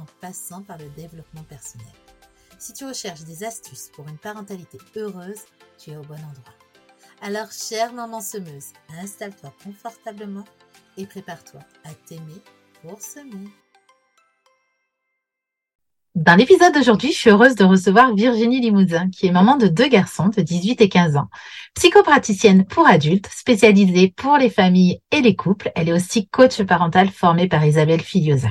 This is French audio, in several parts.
en passant par le développement personnel. Si tu recherches des astuces pour une parentalité heureuse, tu es au bon endroit. Alors, chère maman semeuse, installe-toi confortablement et prépare-toi à t'aimer pour semer. Dans l'épisode d'aujourd'hui, je suis heureuse de recevoir Virginie Limousin, qui est maman de deux garçons de 18 et 15 ans. Psychopraticienne pour adultes, spécialisée pour les familles et les couples. Elle est aussi coach parental formée par Isabelle Filiosa.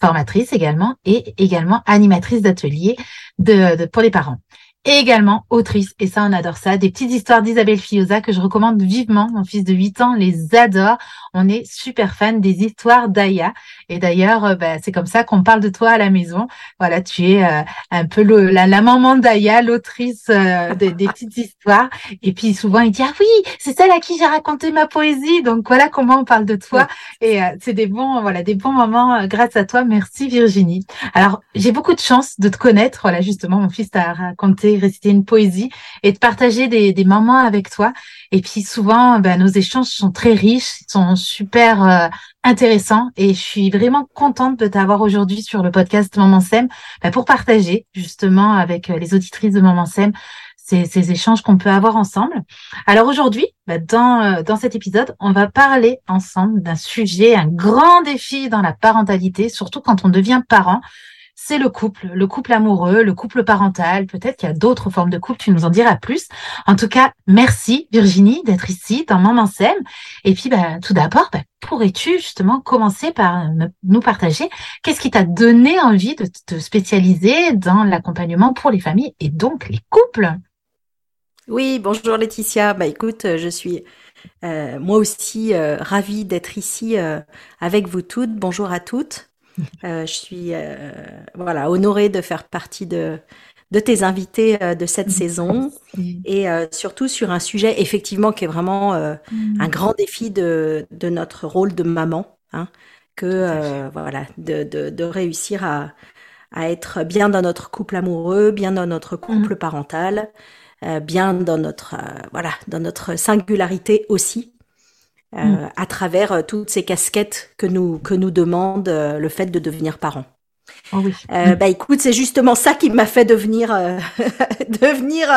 Formatrice également et également animatrice d'ateliers de, pour les parents et également autrice. Et ça, on adore ça. Des petites histoires d'Isabelle Fioza que je recommande vivement. Mon fils de 8 ans les adore. On est super fan des histoires d'Aya. Et d'ailleurs, euh, bah, c'est comme ça qu'on parle de toi à la maison. Voilà, tu es euh, un peu la, maman d'Aya, l'autrice euh, des, petites histoires. Et puis souvent, il dit, ah oui, c'est celle à qui j'ai raconté ma poésie. Donc voilà comment on parle de toi. Et c'est des bons, voilà, des bons moments grâce à toi. Merci Virginie. Alors, j'ai beaucoup de chance de te connaître. Voilà, justement, mon fils t'a raconté réciter une poésie et de partager des, moments avec toi. Et puis souvent, ben, nos échanges sont très riches, sont super euh, intéressants et je suis vraiment contente de t'avoir aujourd'hui sur le podcast Maman Sem ben, pour partager justement avec euh, les auditrices de Maman Sem ces, ces échanges qu'on peut avoir ensemble. Alors aujourd'hui, ben, dans, euh, dans cet épisode, on va parler ensemble d'un sujet, un grand défi dans la parentalité, surtout quand on devient parent c'est le couple, le couple amoureux, le couple parental. Peut-être qu'il y a d'autres formes de couple, tu nous en diras plus. En tout cas, merci Virginie d'être ici dans Maman Sème. Et puis, bah, tout d'abord, bah, pourrais-tu justement commencer par nous partager qu'est-ce qui t'a donné envie de te spécialiser dans l'accompagnement pour les familles et donc les couples? Oui, bonjour Laetitia. Bah écoute, euh, je suis euh, moi aussi euh, ravie d'être ici avec vous toutes. Bonjour à toutes. Euh, je suis euh, voilà honorée de faire partie de de tes invités euh, de cette saison. Et surtout sur un sujet effectivement qui est vraiment mm. un grand défi de, de notre rôle de maman, hein, que voilà de, de, de, réussir à, à être bien dans notre couple amoureux, bien dans notre couple parental, bien dans notre voilà dans notre singularité aussi euh, mm. à travers euh, toutes ces casquettes que nous que nous demande euh, le fait de devenir parent. Oh oui. euh, bah écoute, c'est justement ça qui m'a fait devenir devenir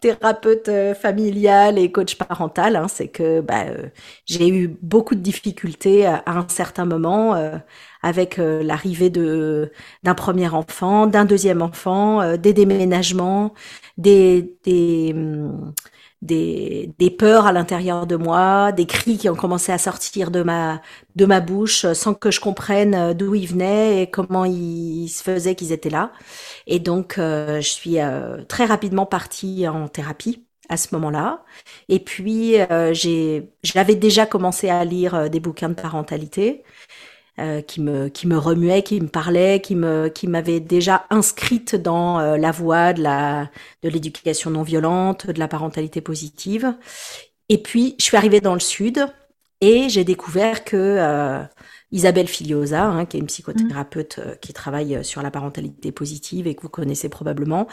thérapeute familiale et coach parental. Hein, c'est que bah, j'ai eu beaucoup de difficultés à, un certain moment avec l'arrivée de d'un premier enfant, d'un deuxième enfant, des déménagements, des des hum, des, des peurs à l'intérieur de moi, des cris qui ont commencé à sortir de ma, de ma bouche sans que je comprenne d'où ils venaient et comment ils se faisaient qu'ils étaient là. Et donc, euh, je suis euh, très rapidement partie en thérapie à ce moment-là. Et puis, euh, j'ai, j'avais déjà commencé à lire des bouquins de parentalité. Euh, qui me qui me remuait, qui me parlait, qui me qui m'avait déjà inscrite dans euh, la voie de la de l'éducation non violente, de la parentalité positive. Et puis je suis arrivée dans le sud et j'ai découvert que euh, Isabelle Filiosa, hein, qui est une psychothérapeute mmh. qui travaille sur la parentalité positive et que vous connaissez probablement,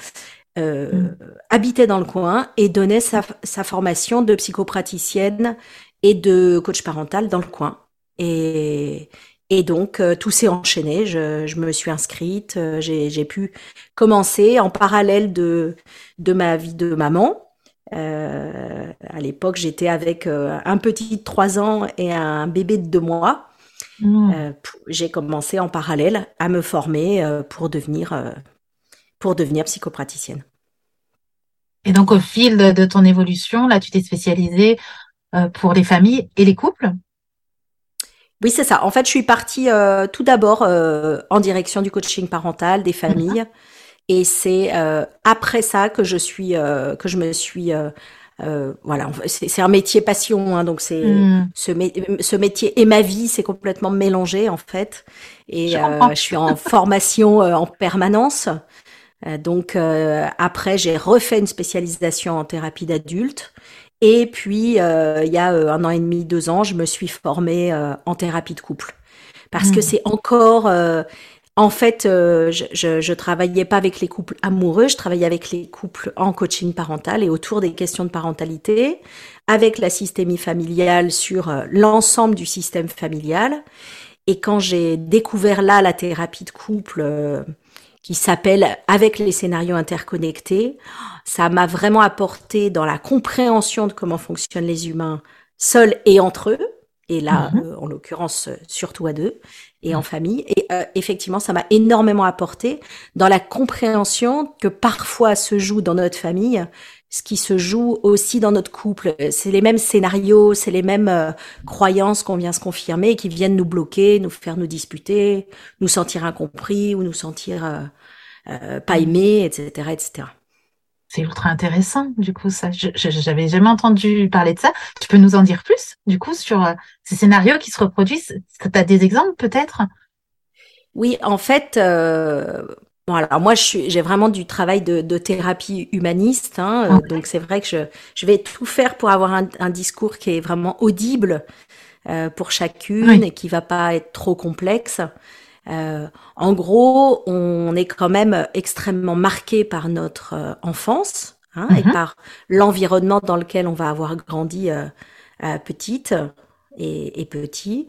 mmh. habitait dans le coin et donnait sa, sa formation de psychopraticienne et de coach parental dans le coin. Et, et donc, euh, tout s'est enchaîné. Je, je, me suis inscrite. Euh, j'ai pu commencer en parallèle de, de ma vie de maman. Euh, à l'époque, j'étais avec euh, un petit de 3 ans et un bébé de 2 mois. Mmh. j'ai commencé en parallèle à me former pour devenir pour devenir psychopraticienne. Et donc, au fil de ton évolution, là, tu t'es spécialisée pour les familles et les couples? Oui, c'est ça. En fait, je suis partie euh, tout d'abord euh, en direction du coaching parental des familles. Et c'est euh, après ça que je suis que je me suis euh, voilà, c'est un métier passion, hein, donc c'est mm. ce, ce, métier et ma vie, c'est complètement mélangé en fait. Et je, euh, je suis en formation euh, en permanence. Euh, donc après, j'ai refait une spécialisation en thérapie d'adultes. Et puis, il y a un an et demi, deux ans, je me suis formée en thérapie de couple. Parce que mm. c'est encore en fait, euh, je, je, travaillais pas avec les couples amoureux, je travaillais avec les couples en coaching parental et autour des questions de parentalité, avec la systémie familiale sur euh, l'ensemble du système familial. Et quand j'ai découvert là la thérapie de couple euh, qui s'appelle Avec les scénarios interconnectés, ça m'a vraiment apporté dans la compréhension de comment fonctionnent les humains seuls et entre eux. Et là, mhm. en l'occurrence, surtout à deux et en famille. Et euh, effectivement, ça m'a énormément apporté dans la compréhension que parfois se joue dans notre famille ce qui se joue aussi dans notre couple. C'est les mêmes scénarios, c'est les mêmes euh, croyances qu'on vient se confirmer et qui viennent nous bloquer, nous faire nous disputer, nous sentir incompris ou nous sentir euh, euh pas aimés, etc., etc. C'est ultra intéressant, du coup, ça. Je J'avais jamais entendu parler de ça. Tu peux nous en dire plus, du coup, sur euh, ces scénarios qui se reproduisent? Tu as des exemples, peut-être? Oui, en fait, euh, bon, alors moi, j'ai vraiment du travail de, de thérapie humaniste. Hein, euh, Donc, c'est vrai que je, je vais tout faire pour avoir un, un discours qui est vraiment audible euh, pour chacune et qui va pas être trop complexe. Euh, en gros, on est quand même extrêmement marqué par notre euh, enfance hein, et mhm. par l'environnement dans lequel on va avoir grandi euh, petite et, petit,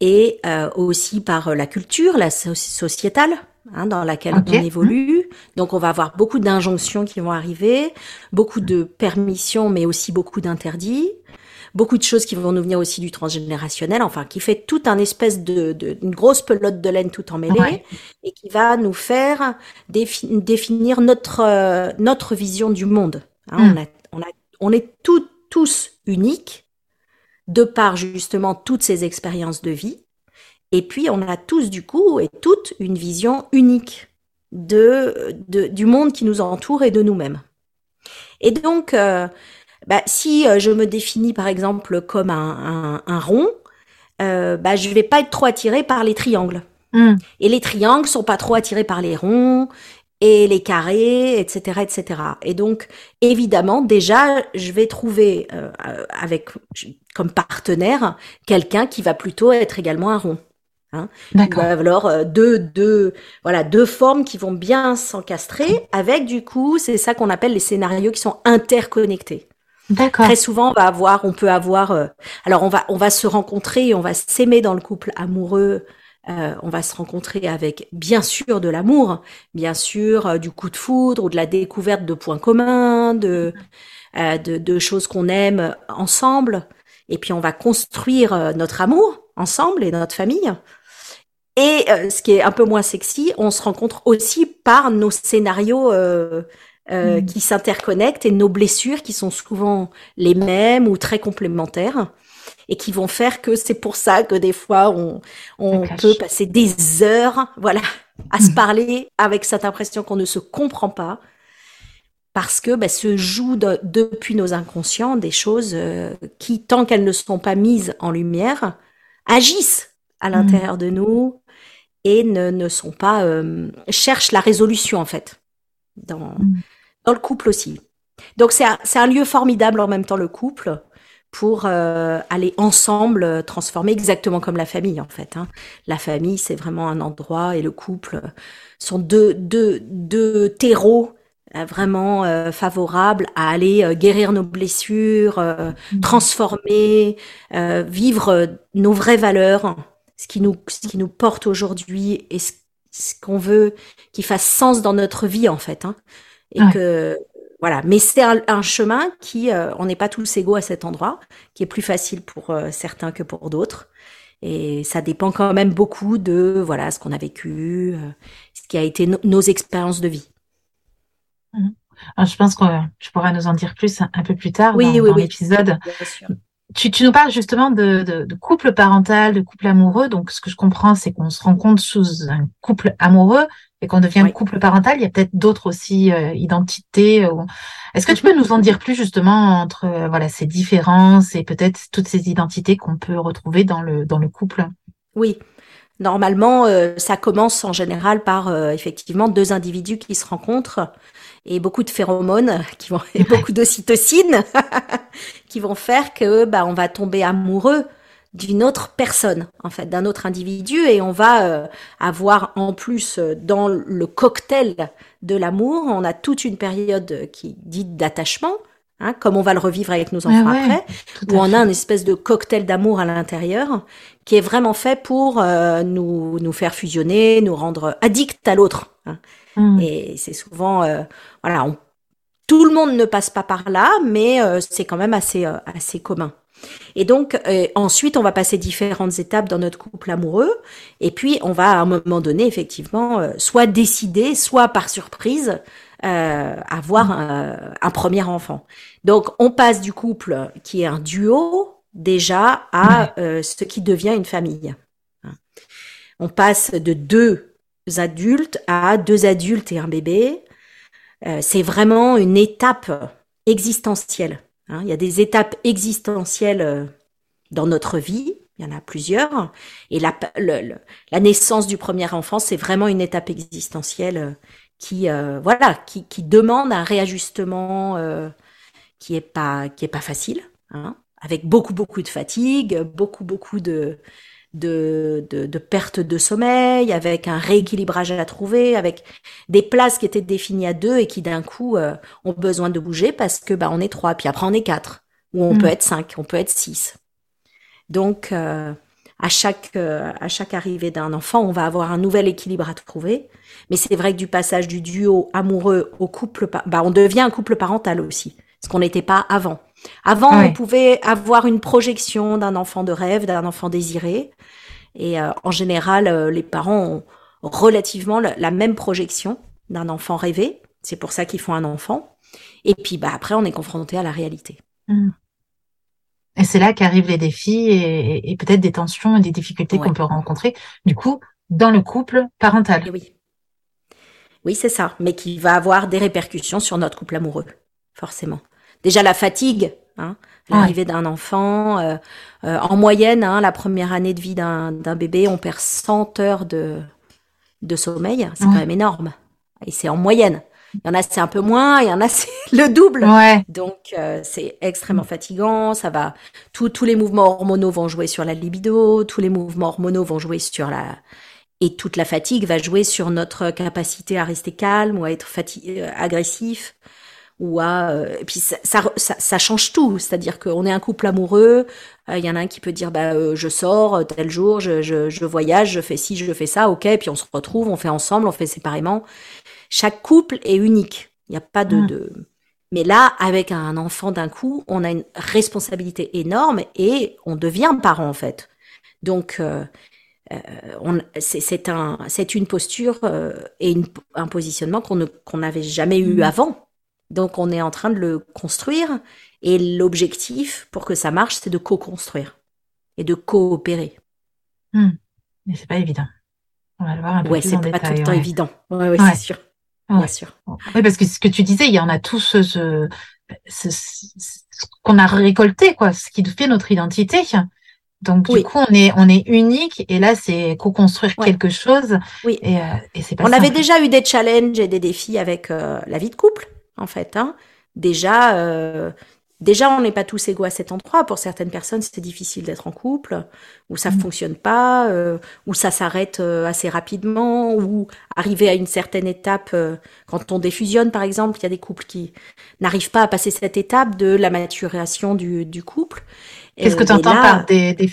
et aussi par la culture, la sociétale. Hein, dans laquelle on évolue. Donc on va avoir beaucoup d'injonctions qui vont arriver, beaucoup de permissions, mais aussi beaucoup d'interdits beaucoup de choses qui vont nous venir aussi du transgénérationnel, enfin, qui fait tout un espèce de, de une grosse pelote de laine tout emmêlée et qui va nous faire définir notre euh, notre vision du monde. Hein, hmm. on, a, on, a, on est tout, tous uniques de par justement toutes ces expériences de vie. Et puis on a tous du coup et toute une vision unique de, de du monde qui nous entoure et de nous-mêmes. Et donc, euh, bah, si euh, je me définis par exemple comme un, un, un rond, euh, bah, je vais pas être trop attirée par les triangles. Hmm. Et les triangles sont pas trop attirés par les ronds et les carrés, etc., etc. Et donc, évidemment, déjà, je vais trouver euh, avec comme partenaire quelqu'un qui va plutôt être également un rond. Hein. D'accord. Alors euh, deux, deux, voilà, deux formes qui vont bien s'encastrer avec du coup, c'est ça qu'on appelle les scénarios qui sont interconnectés. Très souvent, on va avoir, on peut avoir. Euh, alors, on va, on va se rencontrer, on va s'aimer dans le couple amoureux. Euh, on va se rencontrer avec bien sûr de l'amour, bien sûr euh, du coup de foudre ou de la découverte de points communs, de, de, de, choses qu'on aime ensemble. Et puis on va construire notre amour ensemble et notre famille. Et ce qui est un peu moins sexy, on se rencontre aussi par nos scénarios euh, mm. qui s'interconnectent et nos blessures qui sont souvent les mêmes ou très complémentaires et qui vont faire que c'est pour ça que des fois on, on peut passer des heures voilà à se parler avec cette impression qu'on ne se comprend pas parce que bah, se jouent depuis nos inconscients des choses euh, qui tant qu'elles ne sont pas mises en lumière agissent à mm. l'intérieur de nous et ne, ne sont pas euh, cherchent la résolution en fait dans dans le couple aussi. Donc c'est un, un, lieu formidable en même temps le couple pour euh, aller ensemble euh, transformer exactement comme la famille en fait. Hein. La famille c'est vraiment un endroit et le couple sont deux, deux, deux terreaux vraiment euh, favorables à aller guérir nos blessures, mmh. transformer, vivre nos vraies valeurs, ce qui nous, ce qui nous porte aujourd'hui et ce, ce qu'on veut qui fasse sens dans notre vie en fait. Hein et que voilà. Mais c'est un, chemin qui, euh, on n'est pas tous égaux à cet endroit, qui est plus facile pour euh, certains que pour d'autres. Et ça dépend quand même beaucoup de voilà ce qu'on a vécu, euh, ce qui a été nos expériences de vie. Mmh. je pense que tu pourras nous en dire plus un, peu plus tard oui, dans, oui, l'épisode. Tu, tu, nous parles justement de, de, de, couple parental, de couple amoureux. Donc, ce que je comprends, c'est qu'on se rencontre sous un couple amoureux et qu'on devient couple parental. Il y a peut-être d'autres aussi euh, identités. Est-ce que tu peux nous en dire plus justement entre euh, voilà ces différences et peut-être toutes ces identités qu'on peut retrouver dans le dans le couple? Oui. Normalement, euh, ça commence en général par effectivement deux individus qui se rencontrent et beaucoup de phéromones qui vont et beaucoup d'ocytocine qui vont faire que bah on va tomber amoureux d'une autre personne en fait d'un autre individu et on va euh, avoir en plus euh, dans le cocktail de l'amour on a toute une période qui dite d'attachement Hein, comme on va le revivre avec nos enfants après, où on a une espèce de cocktail d'amour à l'intérieur qui est vraiment fait pour euh, nous nous faire fusionner, nous rendre addicts à l'autre. Hein. Mm. Et c'est souvent, euh, voilà, tout le monde ne passe pas par là, mais euh, c'est quand même assez, euh, assez commun. Et donc ensuite, on va passer différentes étapes dans notre couple amoureux, et puis on va à un moment donné, effectivement, soit décider, soit par surprise, avoir mm. un, premier enfant. Donc on passe du couple qui est un duo déjà à ce qui devient une famille. On passe de deux adultes à deux adultes et un bébé. Euh, c'est vraiment une étape existentielle. Hein. Il y a des étapes existentielles euh, dans notre vie. Il y en a plusieurs. Et la, la naissance du premier enfant, c'est vraiment une étape existentielle euh, qui, voilà, qui, qui, demande un réajustement qui est pas, pas facile, hein, avec beaucoup, beaucoup de fatigue, beaucoup, beaucoup de, de, de, perte de sommeil, avec un rééquilibrage à trouver, avec des places qui étaient définies à deux et qui d'un coup euh, ont besoin de bouger parce que bah on est trois, puis après on est quatre, ou on mm. peut être cinq, on peut être six. Donc euh, à chaque euh, à chaque arrivée d'un enfant, on va avoir un nouvel équilibre à trouver. Mais c'est vrai que du passage du duo amoureux au couple, bah on devient un couple parental aussi, ce qu'on n'était pas avant. Avant, on pouvait avoir une projection d'un enfant de rêve, d'un enfant désiré. Et euh, en général, euh, les parents ont relativement la, même projection d'un enfant rêvé. C'est pour ça qu'ils font un enfant. Et puis, bah, après, on est confronté à la réalité. Mmh. Et c'est là qu'arrivent les défis et, peut-être des tensions et des difficultés qu'on peut rencontrer, du coup, dans le couple parental. oui. Oui, c'est ça. Mais qui va avoir des répercussions sur notre couple amoureux, forcément déjà la fatigue, hein, l'arrivée d'un enfant. Euh, euh, en moyenne, hein, la première année de vie d'un bébé, on perd 100 heures de, de sommeil. C'est quand même énorme. Et c'est en moyenne. Il y en a c'est un peu moins, il y en a c'est le double. Donc euh, c'est extrêmement fatigant. Ça va, tous tous les mouvements hormonaux vont jouer sur la libido, tous les mouvements hormonaux vont jouer sur la et toute la fatigue va jouer sur notre capacité à rester calme ou à être fatigué, agressif ou à euh, et puis ça, ça, ça, change tout c'est-à-dire qu'on est un couple amoureux euh, il y en a un qui peut dire bah euh, je sors tel jour je, je, je, voyage je fais ci je fais ça ok puis on se retrouve on fait ensemble on fait séparément chaque couple est unique il n'y a pas de, mmh. de, mais là avec un enfant d'un coup on a une responsabilité énorme et on devient parent en fait donc euh, c'est un, c'est une posture et une, un positionnement qu'on qu'on n'avait jamais eu mmh. avant. Donc on est en train de le construire et l'objectif pour que ça marche, c'est de co-construire et de coopérer. Hmm. Mais c'est pas évident. On va le voir un peu ouais, c'est pas tout le temps évident. Ouais, ouais, c'est sûr. Bien sûr. Oui, parce que ce que tu disais, il y en a tous ce, ce, ce, qu'on a récolté, quoi, ce qui fait notre identité. Donc du coup, on est on est unique et là, c'est co-construire quelque chose. Oui. Et, euh, et c'est pas. On avait déjà eu des challenges et des défis avec euh, la vie de couple en fait. Hein. Déjà, euh, déjà, on n'est pas tous égaux à cet endroit. Pour certaines personnes, c'est difficile d'être en couple, ou ça ne mmh. fonctionne pas, euh, ou ça s'arrête euh, assez rapidement, ou arriver à une certaine étape, quand on défusionne, par exemple, il y a des couples qui n'arrivent pas à passer cette étape de la maturation du, du couple. Qu'est-ce que tu entends par des, des,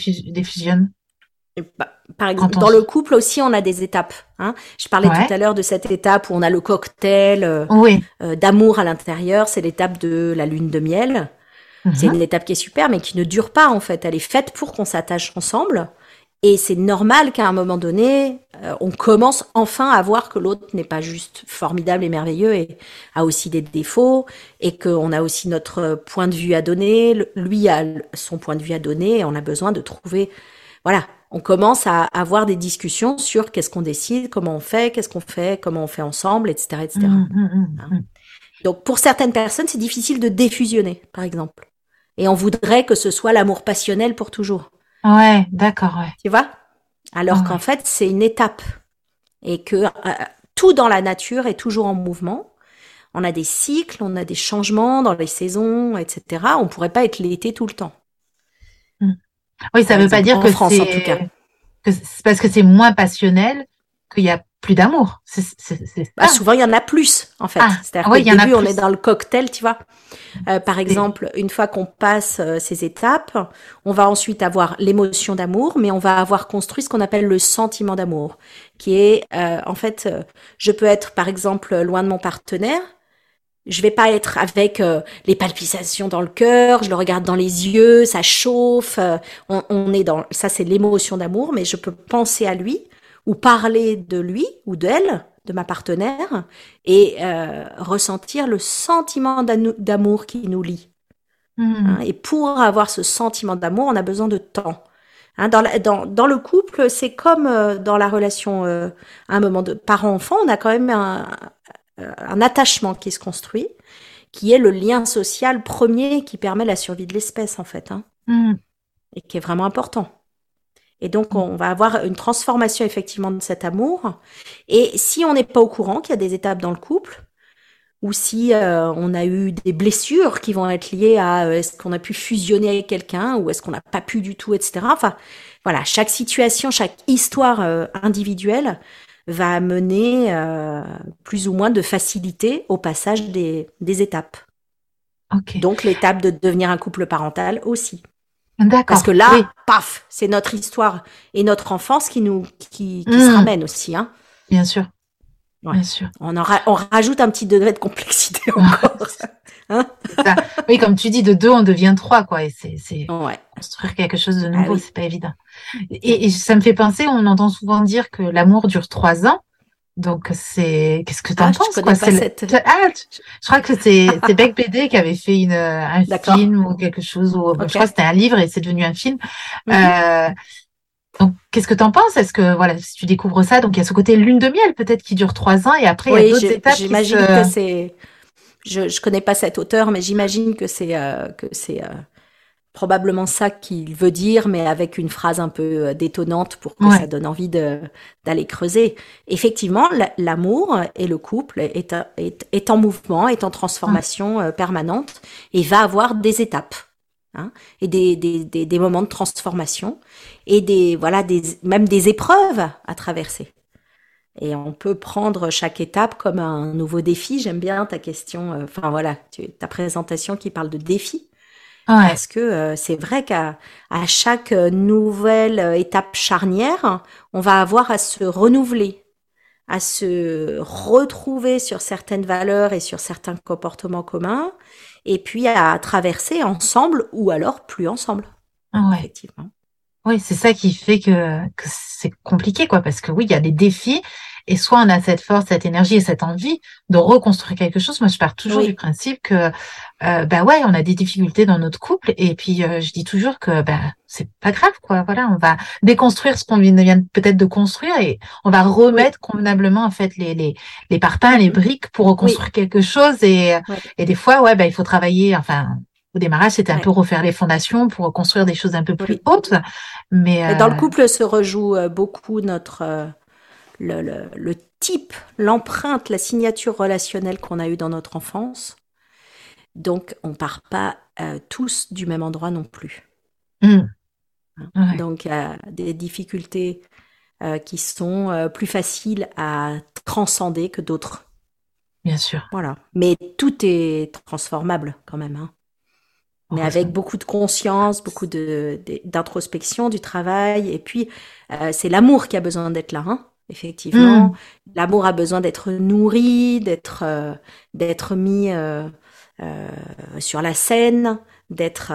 par exemple, dans le couple aussi, on a des étapes. Hein. Je parlais tout à l'heure de cette étape où on a le cocktail euh, euh, d'amour à l'intérieur. C'est l'étape de la lune de miel. C'est mhm. une étape qui est super, mais qui ne dure pas en fait. Elle est faite pour qu'on s'attache ensemble Et c'est normal qu'à un moment donné, euh, on commence enfin à voir que l'autre n'est pas juste formidable et merveilleux et a aussi des défauts et qu'on a aussi notre point de vue à donner. Lui a son point de vue à donner et on a besoin de trouver, voilà, on commence à avoir des discussions sur qu'est-ce qu'on décide, comment on fait, qu'est-ce qu'on fait, comment on fait ensemble, etc., etc. Mmh, mmh, mmh, Donc pour certaines personnes, c'est difficile de défusionner, par exemple. Et on voudrait que ce soit l'amour passionnel pour toujours. Ouais, d'accord, ouais. Tu vois? Alors qu'en fait, c'est une étape. Et que euh, tout dans la nature est toujours en mouvement. On a des cycles, on a des changements dans les saisons, etc. On pourrait pas être l'été tout le temps. Oui, ça ne veut pas dire que c'est parce que c'est moins passionnel qu'il y a plus d'amour. Bah, souvent, il y en a plus, en fait. Ah, C'est-à-dire qu'au début, on est dans le cocktail, tu vois. Euh, par exemple, une fois qu'on passe euh, ces étapes, on va ensuite avoir l'émotion d'amour, mais on va avoir construit ce qu'on appelle le sentiment d'amour, qui est, euh, en fait, je peux être, par exemple, loin de mon partenaire, je vais pas être avec les palpitations dans le cœur, je le regarde dans les yeux, ça chauffe, on, on, est dans ça c'est l'émotion d'amour, mais je peux penser à lui, ou parler de lui ou d'elle, de ma partenaire, et euh, ressentir le sentiment d'amour qui nous lie. Hmm. Hein, et pour avoir ce sentiment d'amour, on a besoin de temps. Hein, dans, dans, dans, le couple, c'est comme euh, dans la relation euh, à un moment de parent-enfant, on a quand même un, un, attachement qui se construit, qui est le lien social premier qui permet la survie de l'espèce en fait, hein, hmm. et qui est vraiment important. Et donc, on va avoir une transformation effectivement de cet amour. Et si on n'est pas au courant qu'il y a des étapes dans le couple, ou si euh, on a eu des blessures qui vont être liées à euh, est-ce qu'on a pu fusionner avec quelqu'un ou est-ce qu'on n'a pas pu du tout, etc. Enfin, voilà, chaque situation, chaque histoire euh, individuelle va amener plus ou moins de facilité au passage des, des étapes. Okay. Donc l'étape de devenir un couple parental aussi. Parce que là, paf, c'est notre histoire et notre enfance qui nous qui, qui se mmh. ramène aussi, hein. Bien sûr. Bien sûr. On, en on rajoute un petit degré de complexité encore. Hein oui, comme tu dis, de deux, on devient trois, quoi. Et c'est, c'est construire quelque chose de nouveau, ah c'est pas évident. Et, et, ça me fait penser, on entend souvent dire que l'amour dure trois ans. Donc c'est qu'est-ce que tu en ah, penses quoi? Cette... ah, je crois que c'est c'est Beck BD qui avait fait une un film ou quelque chose ou je crois que c'était un livre et c'est devenu un film. Mhm. euh, donc qu'est-ce que tu en penses? Est-ce que voilà si tu découvres ça donc il y a ce côté lune de miel peut-être qui dure trois ans et après il y a d'autres étapes. J'imagine que c'est je je connais pas cet auteur mais j'imagine que c'est euh, que c'est euh, probablement ça qu'il veut dire, mais avec une phrase un peu euh, détonnante pour que ça donne envie d'aller creuser. Effectivement, l'amour et le couple est, est, est, en mouvement, est en transformation euh, permanente et va avoir des étapes. Hein, et des, des, des, des, moments de transformation et des voilà des même des épreuves à traverser. Et on peut prendre chaque étape comme un nouveau défi. J'aime bien ta question, euh, enfin voilà, ta présentation qui parle de défi. Parce que euh, c'est vrai qu'à à chaque euh, nouvelle étape charnière, on va avoir à se renouveler, à se retrouver sur certaines valeurs et sur certains comportements communs, et puis à traverser ensemble ou alors plus ensemble. Ouais. Effectivement. Oui, c'est ça qui fait que, que c'est compliqué, quoi, parce que oui, il y a des défis, et soit on a cette force, cette énergie et cette envie de reconstruire quelque chose. Moi, je pars toujours du principe que, euh, bah ouais, on a des difficultés dans notre couple, et puis euh, je dis toujours que bah c'est pas grave, quoi. Voilà, on va déconstruire ce qu'on vient peut-être de construire, et on va remettre convenablement en fait les les les parpaings, les briques pour reconstruire quelque chose. Et et des fois, ouais, bah il faut travailler, enfin au démarrage, c'était un peu refaire les fondations pour construire des choses un peu plus hautes. Mais dans le euh, couple se rejoue euh, beaucoup notre euh, le, le, le type, l'empreinte, la signature relationnelle qu'on a eue dans notre enfance. Donc, on part pas tous du même endroit non plus. Mmh. Hein? Donc, il y a des difficultés qui sont plus faciles à transcender que d'autres. Bien sûr. Voilà. Mais tout est transformable quand même. Hein mais avec beaucoup de conscience, beaucoup de d'introspection, du travail, et puis euh, c'est l'amour qui a besoin d'être là, hein, effectivement. Mm. L'amour a besoin d'être nourri, d'être euh, d'être mis euh, sur la scène, d'être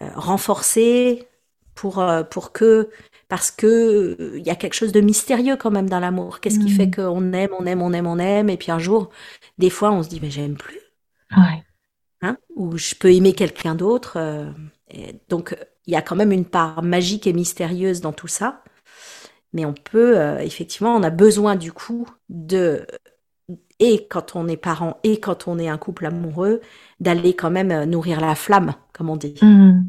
renforcé, pour, euh, pour que, parce que il y a quelque chose de mystérieux quand même dans l'amour. Qu'est-ce qui fait mm. qu'on aime, on aime, on aime, on aime, et puis un jour, des fois, on se dit, mais j'aime plus. Ouais. Hein? Ou je peux aimer quelqu'un d'autre. donc, il y a quand même une part magique et mystérieuse dans tout ça. Mais on peut, effectivement, on a besoin du coup de et quand on est parent et quand on est un couple amoureux, d'aller quand même euh, nourrir la flamme, comme on dit. Mmh.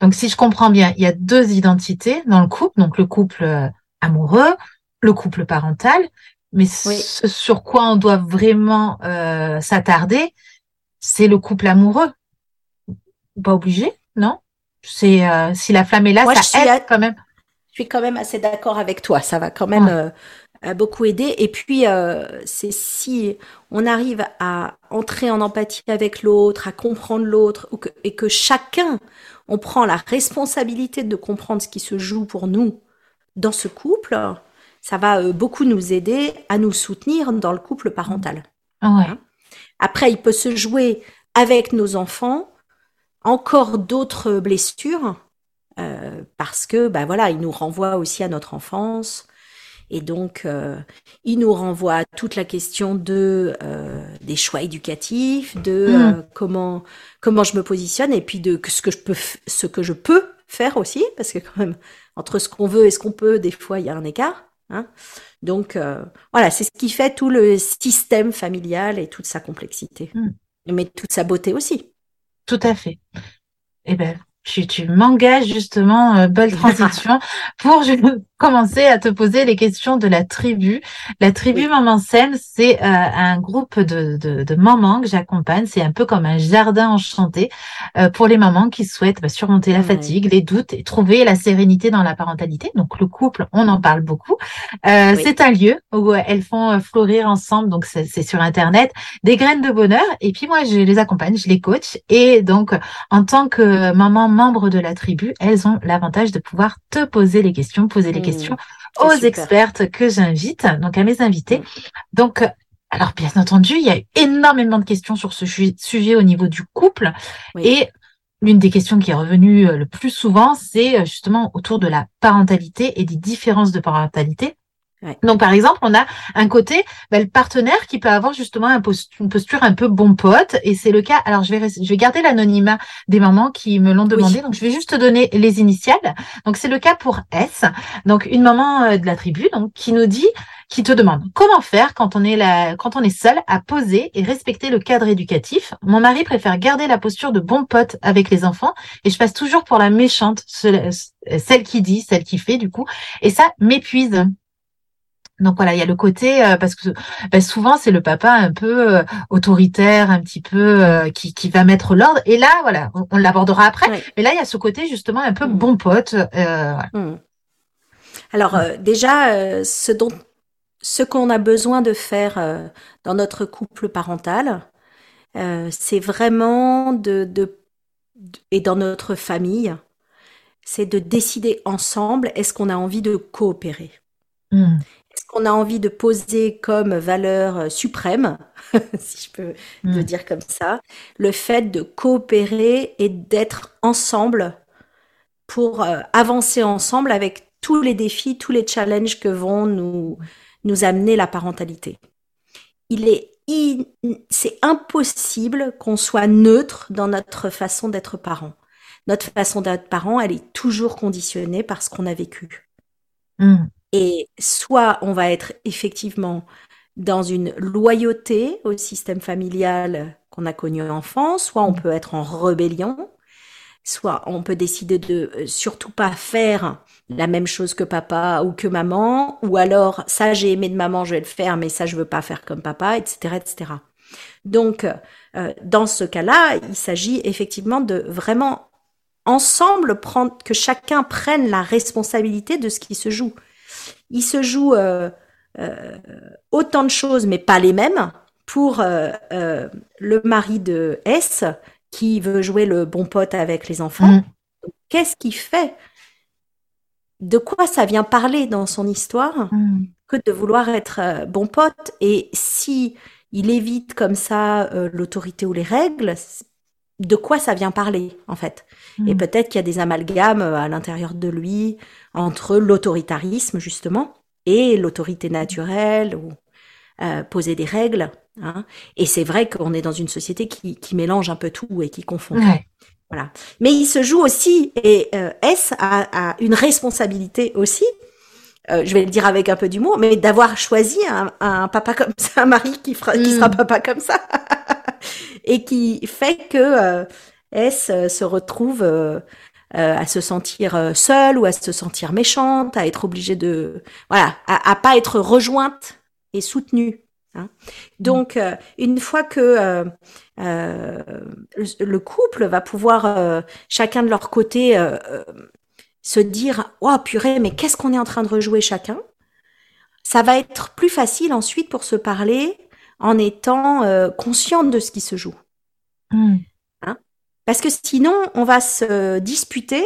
Donc si je comprends bien, il y a deux identités dans le couple, donc le couple euh, amoureux, le couple parental, mais ce sur quoi on doit vraiment euh, s'attarder, c'est le couple amoureux. Pas obligé, non? C'est si la flamme est là, ça aide quand même. Je suis quand même assez d'accord avec toi. Ça va quand même a beaucoup aidé. Et puis, euh, c'est si on arrive à entrer en empathie avec l'autre, à comprendre l'autre, et que chacun, on prend la responsabilité de comprendre ce qui se joue pour nous dans ce couple, ça va euh, beaucoup nous aider à nous soutenir dans le couple parental. Ah hein? Après, il peut se jouer avec nos enfants encore d'autres blessures euh, parce que, bah voilà, il nous renvoie aussi à notre enfance, et donc, euh, il nous renvoie à toute la question de euh, des choix éducatifs, de mm. comment comment je me positionne, et puis de ce que je peux ce que je peux faire aussi, parce que quand même entre ce qu'on veut et ce qu'on peut, des fois il y a un écart. Hein. Donc voilà, c'est ce qui fait tout le système familial et toute sa complexité, mm. mais toute sa beauté aussi. Tout à fait. Eh ben, tu, tu m'engages justement, euh, belle transition, pour je, commencer à te poser les questions de la tribu. La tribu Maman Scène, c'est euh, un groupe de, de, de mamans que j'accompagne. C'est un peu comme un jardin enchanté euh, pour les mamans qui souhaitent bah, surmonter la fatigue, les doutes et trouver la sérénité dans la parentalité. Donc le couple, on en parle beaucoup. Euh, C'est un lieu où elles font fleurir ensemble, donc c'est sur Internet, des graines de bonheur. Et puis moi, je les accompagne, je les coach. Et donc, en tant que maman membre de la tribu, elles ont l'avantage de pouvoir te poser les questions, poser les questions questions aux expertes que j'invite, donc à mes invités. Mm. Donc, euh, alors bien entendu, il y a énormément de questions sur ce sujet au niveau du couple. Et l'une des questions qui est revenue euh, le plus souvent, c'est euh, justement autour de la parentalité et des différences de parentalité. Donc, par exemple, on a un côté, ben, le partenaire qui peut avoir justement une posture un peu bon pote, et c'est le cas. Alors, je vais, je vais garder l'anonymat des mamans qui me l'ont demandé. Donc, je vais juste te donner les initiales. Donc, c'est le cas pour S. Donc, une maman euh, de la tribu, donc, qui nous dit, qui te demande comment faire quand on est la, quand on est seul à poser et respecter le cadre éducatif? Mon mari préfère garder la posture de bon pote avec les enfants, et je passe toujours pour la méchante, celle qui dit, celle qui fait, du coup, et ça m'épuise. Donc voilà, il y a le côté euh, parce que ben, souvent c'est le papa un peu euh, autoritaire, un petit peu euh, qui, qui va mettre l'ordre. Et là, voilà, on, l'abordera après. Mais là, il y a ce côté justement un peu mm. bon pote. Mm. Alors déjà, ce dont ce qu'on a besoin de faire dans notre couple parental, c'est vraiment de, de et dans notre famille, c'est de décider ensemble est-ce qu'on a envie de coopérer? Mm qu'on a envie de poser comme valeur euh, suprême, si je peux le hmm. dire comme ça, le fait de coopérer et d'être ensemble pour euh, avancer ensemble avec tous les défis, tous les challenges que vont nous, nous amener la parentalité. Il est c'est impossible qu'on soit neutre dans notre façon d'être parent. Notre façon d'être parent, elle est toujours conditionnée par ce qu'on a vécu. Hmm. Et soit on va être effectivement dans une loyauté au système familial qu'on a connu enfant, soit on peut être en rébellion, soit on peut décider de euh, surtout pas faire la même chose que papa ou que maman, ou alors ça j'ai aimé de maman, je vais le faire, mais ça je veux pas faire comme papa, etc., etc. Donc euh, dans ce cas-là, il s'agit effectivement de vraiment ensemble prendre que chacun prenne la responsabilité de ce qui se joue il se joue euh, euh, autant de choses, mais pas les mêmes. Pour euh, le mari de S, qui veut jouer le bon pote avec les enfants, mm. qu'est-ce qu'il fait? De quoi ça vient parler dans son histoire mm. que de vouloir être bon pote? Et si il évite comme ça l'autorité ou les règles, de quoi ça vient parler en fait. Et Mm. peut-être qu'il y a des amalgames euh, à l'intérieur de lui entre l'autoritarisme justement et l'autorité naturelle ou euh, poser des règles. hein. Et c'est vrai qu'on est dans une société qui, qui mélange un peu tout et qui confond. Ouais. Voilà. Mais il se joue aussi, et euh, S a, a une responsabilité aussi, euh, je vais le dire avec un peu d'humour, mais d'avoir choisi un, un papa comme ça, un mari qui, fera, qui Mm. sera papa comme ça, et qui fait que euh, S euh, se retrouve euh, à se sentir seule ou à se sentir méchante, à être obligée de, voilà, à, à pas être rejointe et soutenue. hein. Donc, euh, une fois que euh, euh, le, le couple va pouvoir chacun de leur côté se dire oh purée mais qu'est-ce qu'on est en train de rejouer chacun? Ça va être plus facile ensuite pour se parler en étant euh, consciente de ce qui se joue Mm. parce que sinon on va se disputer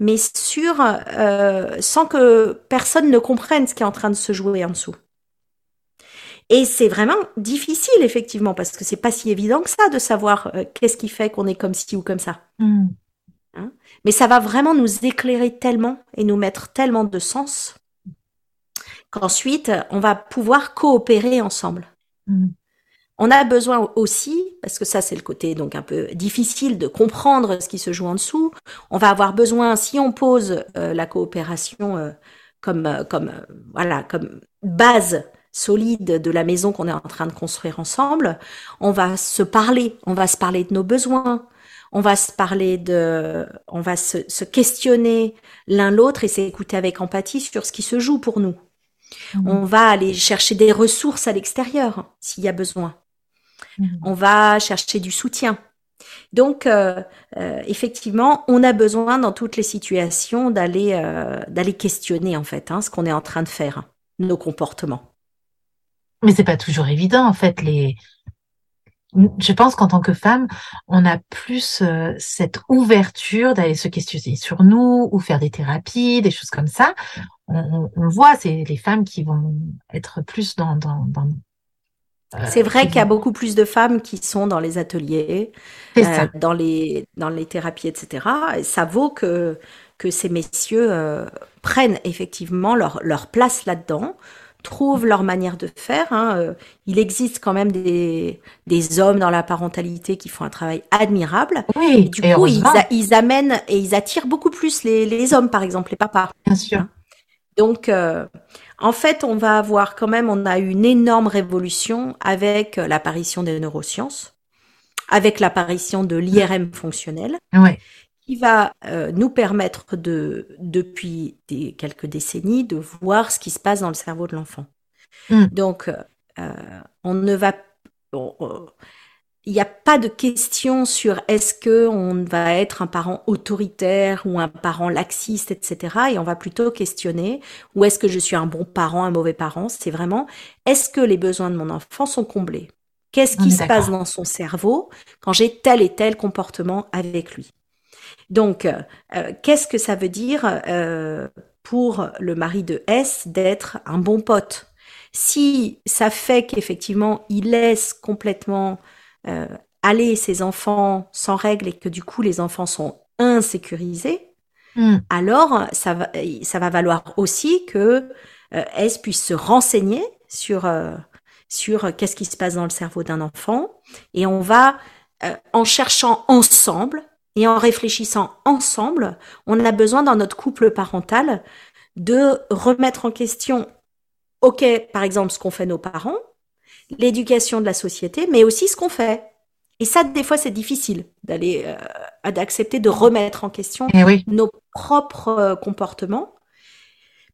mais sur euh, sans que personne ne comprenne ce qui est en train de se jouer en dessous et c'est vraiment difficile effectivement parce que c'est pas si évident que ça de savoir euh, qu'est-ce qui fait qu'on est comme ci ou comme ça Mm. mais ça va vraiment nous éclairer tellement et nous mettre tellement de sens qu'ensuite on va pouvoir coopérer ensemble. Mm. On a besoin aussi, parce que ça c'est le côté donc un peu difficile de comprendre ce qui se joue en dessous, on va avoir besoin, si on pose euh, la coopération euh, comme, euh, comme, voilà, comme base solide de la maison qu'on est en train de construire ensemble, on va se parler, on va se parler de nos besoins, on va se parler de, on va se, se questionner l'un l'autre et s'écouter avec empathie sur ce qui se joue pour nous. Mm. On va aller chercher des ressources à l'extérieur s'il y a besoin. Mm. On va chercher du soutien. Donc, euh, euh, effectivement, on a besoin dans toutes les situations d'aller euh, d'aller questionner en fait hein, ce qu'on est en train de faire, nos comportements. Mais c'est pas toujours évident, en fait, les, je pense qu'en tant que femme, on a plus euh, cette ouverture d'aller se questionner sur nous ou faire des thérapies, des choses comme ça. On, on, voit, c'est les femmes qui vont être plus dans, dans, dans euh, C'est vrai qui qu'il y a beaucoup plus de femmes qui sont dans les ateliers, euh, dans les dans les thérapies, etc. Et ça vaut que que ces messieurs prennent effectivement leur leur place là-dedans, trouvent leur manière de faire. hein. Euh, Il existe quand même des des hommes dans la parentalité qui font un travail admirable. Et Oui, du et coup, ils, heureusement, a- ils amènent et ils attirent beaucoup plus les les hommes, par exemple, les papas. bien sûr. Donc, euh, en fait, on va avoir quand même, on a eu une énorme révolution avec euh, l'apparition des neurosciences, avec l'apparition de l'IRM fonctionnel, Ouais. Qui va euh, nous permettre de, depuis des, quelques décennies, de voir ce qui se passe dans le cerveau de l'enfant. Mm. Donc, euh, on ne va, on- il n'y a pas de question sur est-ce que on va être un parent autoritaire ou un parent laxiste, etc. Et on va plutôt questionner ou est-ce que je suis un bon parent, un mauvais parent. C'est vraiment est-ce que les besoins de mon enfant sont comblés? Qu'est-ce qui se passe dans son cerveau quand j'ai tel et tel comportement avec lui? Donc, euh, euh, qu'est-ce que ça veut dire euh, pour le mari de S d'être un bon pote? Si ça fait qu'effectivement il laisse complètement euh, aller ses enfants sans règles et que du coup les enfants sont insécurisés, Mm. alors ça va, ça va valoir aussi que S puisse se renseigner sur euh, sur qu'est-ce qui se passe dans le cerveau d'un enfant et on va euh, en cherchant ensemble et en réfléchissant ensemble, on a besoin dans notre couple parental de remettre en question OK, par exemple ce qu'ont fait nos parents, l'éducation de la société, mais aussi ce qu'on fait. Et ça, des fois, c'est difficile d'aller, euh, d'accepter de remettre en question oui. nos propres euh, comportements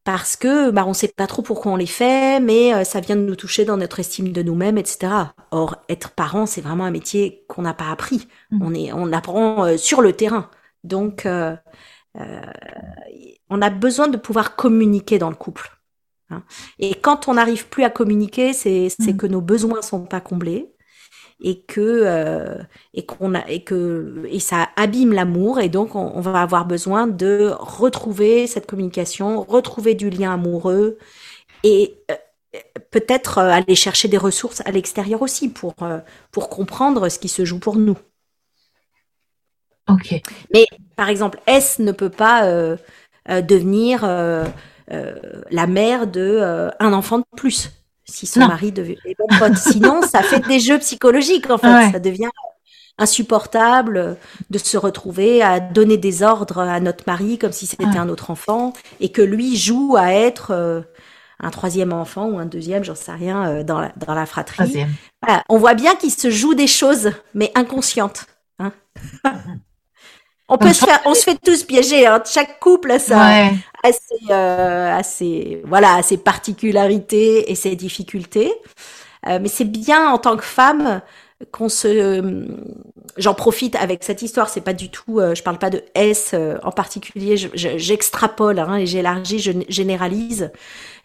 parce que bah, on sait pas trop pourquoi on les fait, mais euh, ça vient de nous toucher dans notre estime de nous-mêmes, etc. Or, être parent, c'est vraiment un métier qu'on n'a pas appris. Mm. On est, on apprend euh, sur le terrain. Donc, euh, euh, on a besoin de pouvoir communiquer dans le couple. hein. Et quand on n'arrive plus à communiquer, c'est c'est Mm. que nos besoins sont pas comblés et que euh, et qu'on a et que et ça abîme l'amour et donc on, on va avoir besoin de retrouver cette communication, retrouver du lien amoureux et euh, peut-être euh, aller chercher des ressources à l'extérieur aussi pour euh, pour comprendre ce qui se joue pour nous. Ok. Mais par exemple, S ne peut pas devenir la mère de un enfant de plus si son Non. mari devait est bon pote. Sinon, ça fait des jeux psychologiques en fait. Ouais. Ça devient insupportable de se retrouver à donner des ordres à notre mari comme si c'était Ouais. un autre enfant et que lui joue à être euh, un troisième enfant ou un deuxième, j'en sais rien, euh, dans la, dans la fratrie. Voilà. On voit bien qu'il se joue des choses, mais inconscientes. Hein on peut se faire, on se fait tous piéger. Hein. Chaque couple a sa, Ouais. a ses, euh, a ses- voilà, a ses particularités et ses difficultés. Euh, mais c'est bien en tant que femme qu'on se, j'en profite avec cette histoire. C'est pas du tout, euh, je parle pas de S euh, en particulier. je- je- J'extrapole hein, et j'élargis, je généralise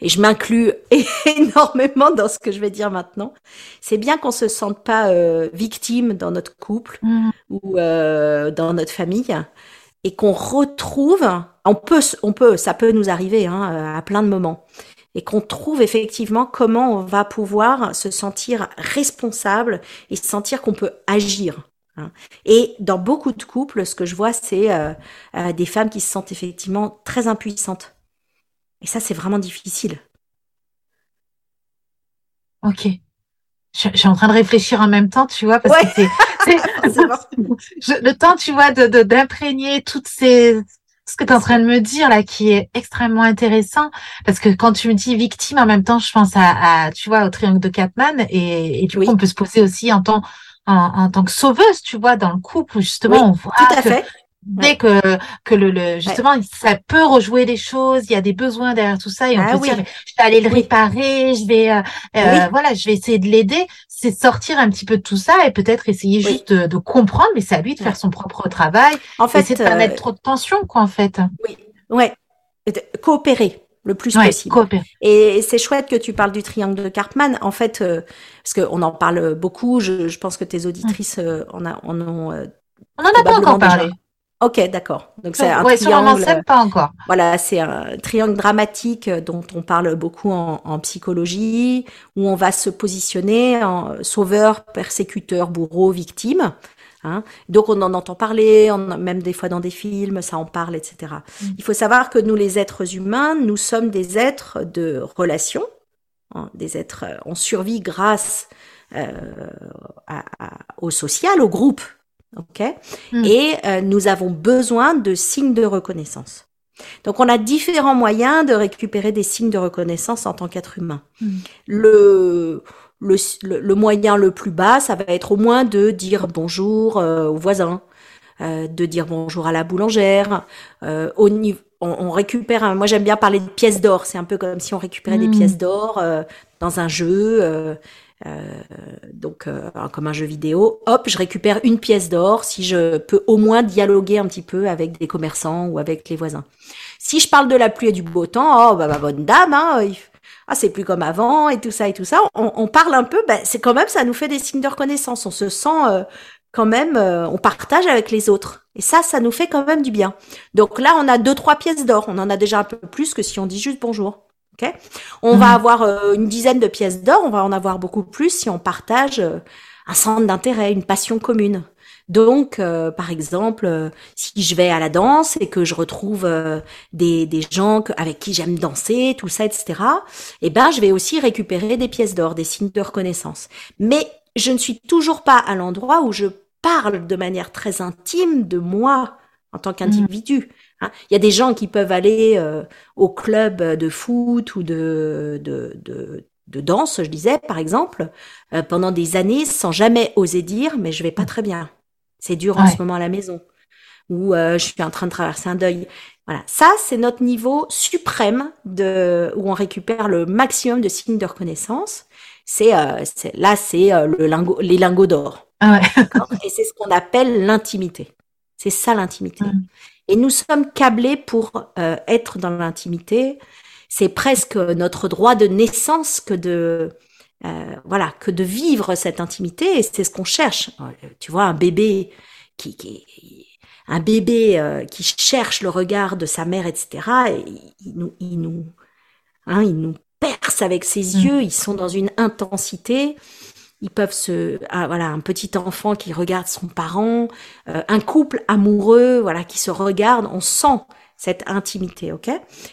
et je m'inclus énormément dans ce que je vais dire maintenant. C'est bien qu'on se sente pas euh, victime dans notre couple Mm. ou euh, dans notre famille et qu'on retrouve, on peut, on peut, ça peut nous arriver hein, à plein de moments, et qu'on trouve effectivement comment on va pouvoir se sentir responsable et se sentir qu'on peut agir. hein. Et dans beaucoup de couples, ce que je vois, c'est euh, euh, des femmes qui se sentent effectivement très impuissantes. Et ça, c'est vraiment difficile. Ok. Je, je suis en train de réfléchir en même temps, tu vois, parce Ouais. que c'est, je- le temps, tu vois, de, de- d'imprégner toutes ces, ce que tu es en train de me dire là, qui est extrêmement intéressant, parce que quand tu me dis victime, en même temps, je pense à, à tu vois, au triangle de Catman, et, et du Oui. coup, on peut se poser aussi en tant, en, en tant que sauveuse, tu vois, dans le couple, où justement, Oui, on voit Tout à que fait. Dès que que le, le justement ça peut rejouer les choses, il y a des besoins derrière tout ça et on Ah peut oui. dire je vais aller le Oui. réparer, je vais euh, euh, Oui. voilà, je vais essayer de l'aider, c'est sortir un petit peu de tout ça et peut-être essayer Oui. juste de, de comprendre mais c'est à lui de Ouais. faire son propre travail, En fait, de pas euh, mettre trop de tension quoi en fait. ouais, Et de- coopérer le plus Ouais, possible. coopérer. Et c'est chouette que tu parles du triangle de Karpman. En fait, euh, parce qu'on en parle beaucoup, je, je pense que tes auditrices euh, en, a- en ont. euh, On en a pas encore parlé. Ok, d'accord. Donc c'est un Ouais, triangle. Pas encore. Voilà, c'est un triangle dramatique dont on parle beaucoup en, en psychologie, où on va se positionner en sauveur, persécuteur, bourreau, victime. Hein. Donc on en entend parler, on, même des fois dans des films, ça en parle, etc. Mm. Il faut savoir que nous, les êtres humains, nous sommes des êtres de relation, hein, des êtres, euh, on survit grâce euh, à- à- au social, au groupe. Ok Mm. Et euh, nous avons besoin de signes de reconnaissance. Donc on a différents moyens de récupérer des signes de reconnaissance en tant qu'être humain. Mm. Le, le, le, moyen le plus bas, ça va être au moins de dire bonjour euh, aux voisins, euh, de dire bonjour à la boulangère. Euh, au niveau, on, on récupère, un- moi j'aime bien parler de pièces d'or, c'est un peu comme si on récupérait des Mm. pièces d'or euh, dans un jeu. Euh, donc euh, comme un jeu vidéo, hop, je récupère une pièce d'or si je peux au moins dialoguer un petit peu avec des commerçants ou avec les voisins. Si je parle de la pluie et du beau temps, oh bah ma bonne dame, hein, ah c'est plus comme avant et tout ça et tout ça, on, on parle un peu, ben, c'est quand même ça nous fait des signes de reconnaissance, on se sent euh, quand même, euh, on partage avec les autres et ça, ça nous fait quand même du bien. Donc là, on a deux trois pièces d'or, on en a déjà un peu plus que si on dit juste bonjour. Ok on Mhm. va avoir euh, une dizaine de pièces d'or, on va en avoir beaucoup plus si on partage euh, un centre d'intérêt, une passion commune. Donc, euh, par exemple, euh, si je vais à la danse et que je retrouve des, des gens que- avec qui j'aime danser, tout ça, etc., eh ben, je vais aussi récupérer des pièces d'or, des signes de reconnaissance. Mais je ne suis toujours pas à l'endroit où je parle de manière très intime de moi en tant qu'individu. hein. Il y a des gens qui peuvent aller euh, au club de foot ou de, de, de, de danse, je disais, par exemple, euh, pendant des années sans jamais oser dire, mais je vais pas très bien. C'est dur en ce moment à la maison. Ou euh, je suis en train de traverser un deuil. Voilà, ça c'est notre niveau suprême de où on récupère le maximum de signes de reconnaissance. C'est là c'est le les lingots d'or. Ah ouais. Et c'est ce qu'on appelle l'intimité. C'est ça l'intimité. Mm. Et nous sommes câblés pour euh, être dans l'intimité. C'est presque notre droit de naissance que de euh, voilà que de vivre cette intimité. Et c'est ce qu'on cherche. Euh, Tu vois, un bébé qui, qui un bébé euh, qui cherche le regard de sa mère, etc. Et il nous, il nous, hein, il nous perce avec ses Mm. yeux. Ils sont dans une intensité ils peuvent se, ah, voilà, un petit enfant qui regarde son parent, euh, un couple amoureux, voilà, qui se regarde, on sent cette intimité, ok?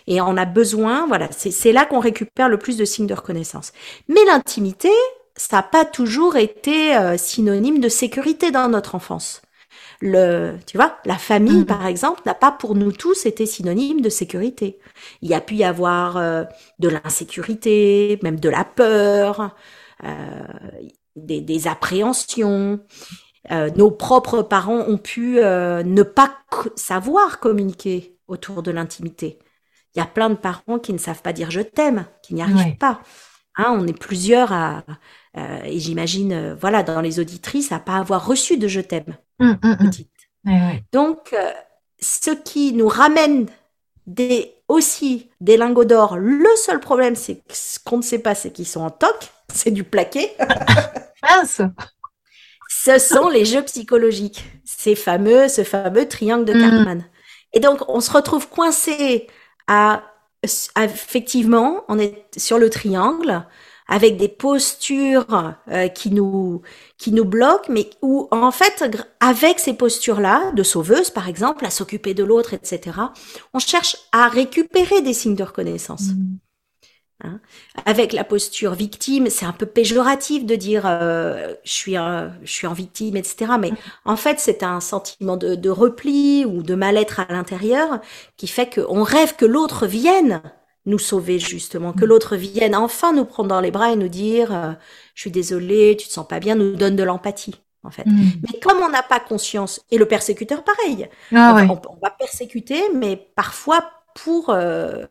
Et on a besoin, voilà, c'est là qu'on récupère le plus de signes de reconnaissance. Mais l'intimité, ça n'a pas toujours été euh, synonyme de sécurité dans notre enfance. Le, tu vois, la famille, mm. par exemple, n'a pas pour nous tous été synonyme de sécurité. Il y a pu y avoir euh, de l'insécurité, même de la peur, des, des, appréhensions. Euh, nos propres parents ont pu ne pas savoir communiquer autour de l'intimité. Il y a plein de parents qui ne savent pas dire je t'aime, qui n'y arrivent pas. Hein, on est plusieurs à, euh, et j'imagine, euh, voilà, dans les auditrices, à pas avoir reçu de je t'aime. Hum, hum, hum. Donc, euh, ce qui nous ramène des, aussi des lingots d'or, le seul problème, c'est que ce qu'on ne sait pas, c'est qu'ils sont en toc, c'est du plaqué. ce sont les jeux psychologiques, ces fameux, ce fameux triangle de Cartman. Et donc, on se retrouve coincé à, effectivement, on est sur le triangle, avec des postures euh, qui nous qui nous bloquent, mais où en fait, avec ces postures-là, de sauveuse par exemple, à s'occuper de l'autre, etc., on cherche à récupérer des signes de reconnaissance. Mmh. Hein avec la posture victime, c'est un peu péjoratif de dire euh, je suis je suis en victime, etc. Mais mmh. en fait, c'est un sentiment de, de repli ou de mal-être à l'intérieur qui fait qu'on rêve que l'autre vienne nous sauver justement, que mm. l'autre vienne enfin nous prendre dans les bras et nous dire euh, je suis désolé, tu te sens pas bien, nous donne de l'empathie en fait. Mm. Mais comme on n'a pas conscience et le persécuteur pareil, ah on, va persécuter, mais parfois pour euh,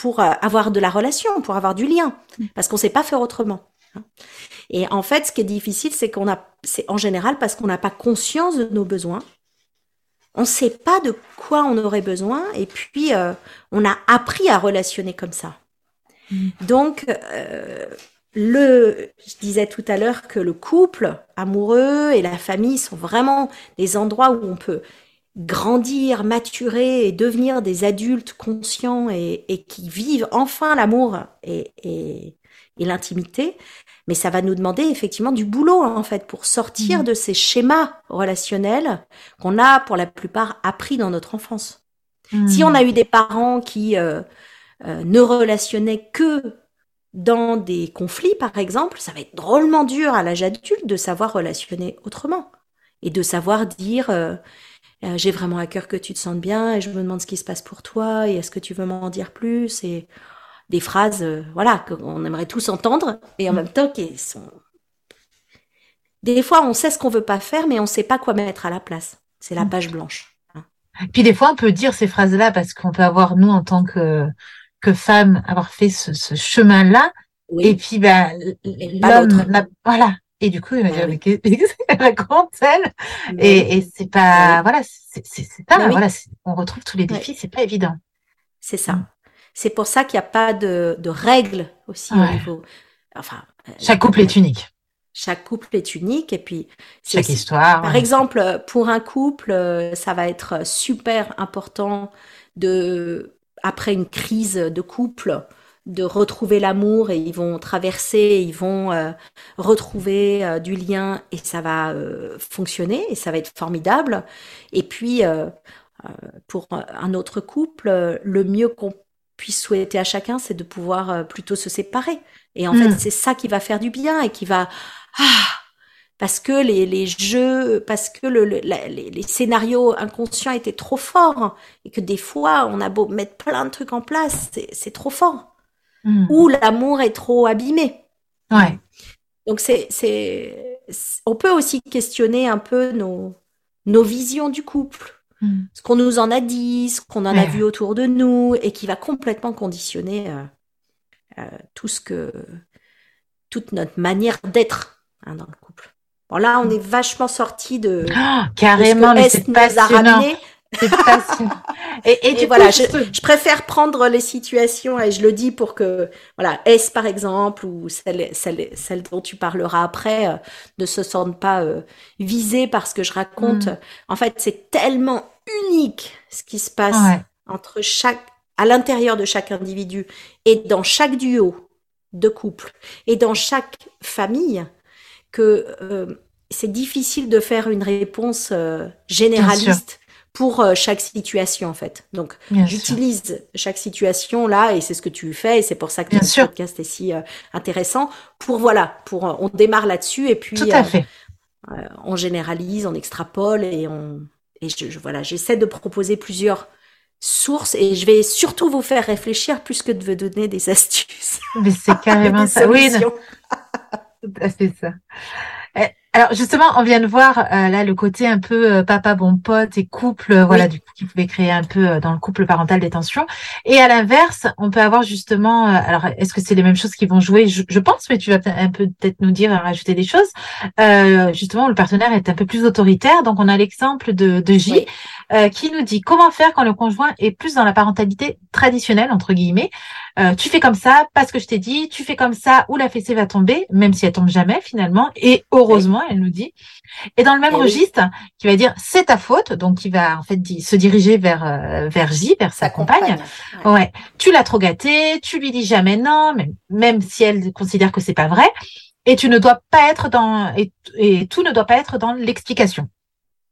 pour euh, avoir de la relation, pour avoir du lien, mm. parce qu'on sait pas faire autrement. Hein. Et en fait, ce qui est difficile, c'est qu'on a, c'est en général parce qu'on n'a pas conscience de nos besoins on ne sait pas de quoi on aurait besoin et puis euh, on a appris à relationner comme ça. Mm. Donc, euh, le, je disais tout à l'heure que le couple amoureux et la famille sont vraiment des endroits où on peut grandir, maturer et devenir des adultes conscients et, qui vivent enfin l'amour et, et l'intimité mais ça va nous demander effectivement du boulot en fait pour sortir mmh. de ces schémas relationnels qu'on a pour la plupart appris dans notre enfance. Mmh. Si on a eu des parents qui euh, euh, ne relationnaient que dans des conflits, par exemple, ça va être drôlement dur à l'âge adulte de savoir relationner autrement et de savoir dire euh, j'ai vraiment à cœur que tu te sentes bien et je me demande ce qui se passe pour toi et est-ce que tu veux m'en dire plus et des phrases, euh, voilà, qu'on aimerait tous entendre, et en mm. même temps qui sont. Des fois, on sait ce qu'on veut pas faire, mais on sait pas quoi mettre à la place. C'est la mm. page blanche. Hein. Puis des fois, on peut dire ces phrases-là parce qu'on peut avoir nous en tant que que femme avoir fait ce, chemin-là, et puis bah, l'homme, voilà. Et du coup, il va dire, mais qu'est-ce raconte-t-elle Et, et c'est pas, voilà, c'est pas, voilà, on retrouve tous les défis, c'est pas évident. C'est ça. Mm. C'est pour ça qu'il n'y a pas de, de règles aussi au niveau. Enfin, euh, chaque couple est unique. Chaque couple est unique et puis chaque histoire. Par exemple, pour un couple, euh, ça va être super important de après une crise de couple de retrouver l'amour et ils vont traverser, ils vont euh, retrouver du lien et ça va fonctionner et ça va être formidable. Et puis pour un autre couple, le mieux qu'on puisse souhaiter à chacun, c'est de pouvoir euh, plutôt se séparer. Et en fait, hmm. c'est ça qui va faire du bien et qui va ah parce que les, les jeux, parce que le, les, scénarios inconscients étaient trop forts et que des fois on a beau mettre plein de trucs en place, c'est trop fort. Hmm. Ou l'amour est trop abîmé. Ouais. Donc c'est c'est on peut aussi questionner un peu nos nos visions du couple. Mm. ce qu'on nous en a dit, ce qu'on en a vu autour de nous, et qui va complètement conditionner euh, euh, tout ce que, toute notre manière d'être hein, dans le couple. Bon là, on est vachement sorti de, oh, carrément, de ce que mais c'est passionnant. C'est et, et, voilà, je, préfère prendre les situations et je le dis pour que, voilà, S par exemple ou celle, celle, celle dont tu parleras après euh, ne se sentent pas euh, visées par ce que je raconte. Mm. En fait, c'est tellement unique ce qui se passe entre chaque, à l'intérieur de chaque individu et dans chaque duo de couple et dans chaque famille que euh, c'est difficile de faire une réponse euh, généraliste pour euh, chaque situation en fait. Donc j'utilise chaque situation là et c'est ce que tu fais et c'est pour ça que le podcast est si intéressant pour voilà pour on démarre là-dessus et puis Tout à fait. on généralise, on extrapole et on et je, voilà j'essaie de proposer plusieurs sources et je vais surtout vous faire réfléchir plus que de vous donner des astuces. Mais c'est carrément ça. Oui, tout à fait ça. Alors justement, on vient de voir euh, là le côté un peu euh, papa bon pote et couple, euh, voilà, du coup qui pouvait créer un peu dans le couple parental des tensions. Et à l'inverse, on peut avoir justement, alors est-ce que c'est les mêmes choses qui vont jouer? Je, pense, mais tu vas un peu peut-être nous dire, rajouter des choses. justement, le partenaire est un peu plus autoritaire, donc on a l'exemple de, de J qui nous dit comment faire quand le conjoint est plus dans la parentalité traditionnelle entre guillemets. tu fais comme ça parce que je t'ai dit, tu fais comme ça ou la fessée va tomber, même si elle tombe jamais finalement. Et heureusement elle nous dit. Et dans le même eh registre, qui va dire c'est ta faute, donc qui va en fait se diriger vers euh, vers J, vers sa, compagne. Ouais. Tu l'as trop gâté, tu lui dis jamais non, même, même si elle considère que c'est pas vrai. Et tu ne dois pas être dans et, et tout ne doit pas être dans l'explication.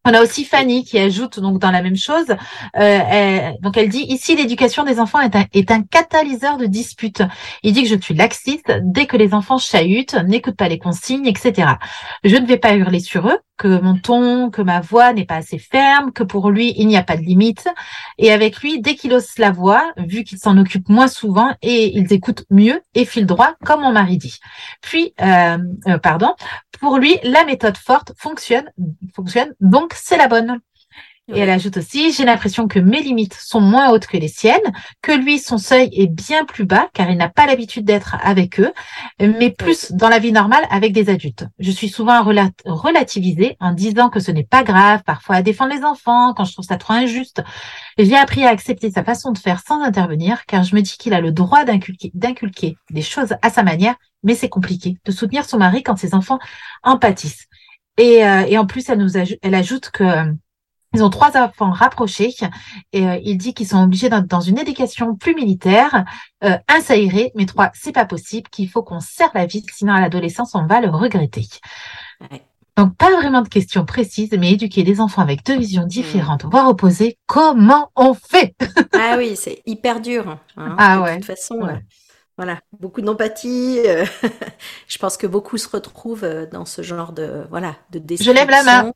On a aussi Fanny qui ajoute donc dans la même chose. Euh, donc elle dit ici l'éducation des enfants est un, est un catalyseur de disputes. Il dit que je suis laxiste dès que les enfants chahutent, n'écoutent pas les consignes, etc. Je ne vais pas hurler sur eux, que mon ton, que ma voix n'est pas assez ferme, que pour lui il n'y a pas de limite. Et avec lui, dès qu'il ose la voix, vu qu'il s'en occupe moins souvent et ils écoutent mieux et fil droit, comme mon mari dit. Puis, euh, euh, pardon, pour lui, la méthode forte fonctionne, fonctionne, donc c'est la bonne. Et elle ajoute aussi, j'ai l'impression que mes limites sont moins hautes que les siennes, que lui, son seuil est bien plus bas, car il n'a pas l'habitude d'être avec eux, mais plus dans la vie normale avec des adultes. Je suis souvent relativisée en disant que ce n'est pas grave, parfois à défendre les enfants, quand je trouve ça trop injuste. J'ai appris à accepter sa façon de faire sans intervenir, car je me dis qu'il a le droit d'inculquer des choses à sa manière, mais c'est compliqué de soutenir son mari quand ses enfants en pâtissent. Et, euh, et en plus, elle, nous ajoute, elle ajoute que euh, ils ont trois enfants rapprochés et euh, il dit qu'ils sont obligés d'être dans une éducation plus militaire. Euh, un ça irait, mais trois c'est pas possible, qu'il faut qu'on serre la vie, sinon à l'adolescence on va le regretter. Donc pas vraiment de questions précises, mais éduquer des enfants avec deux visions mmh. différentes, voire opposées, comment on fait? Ah oui, c'est hyper dur. Hein, ah ouais. De toute façon, euh, voilà, beaucoup d'empathie. je pense que beaucoup se retrouvent dans ce genre de voilà de Je lève la main.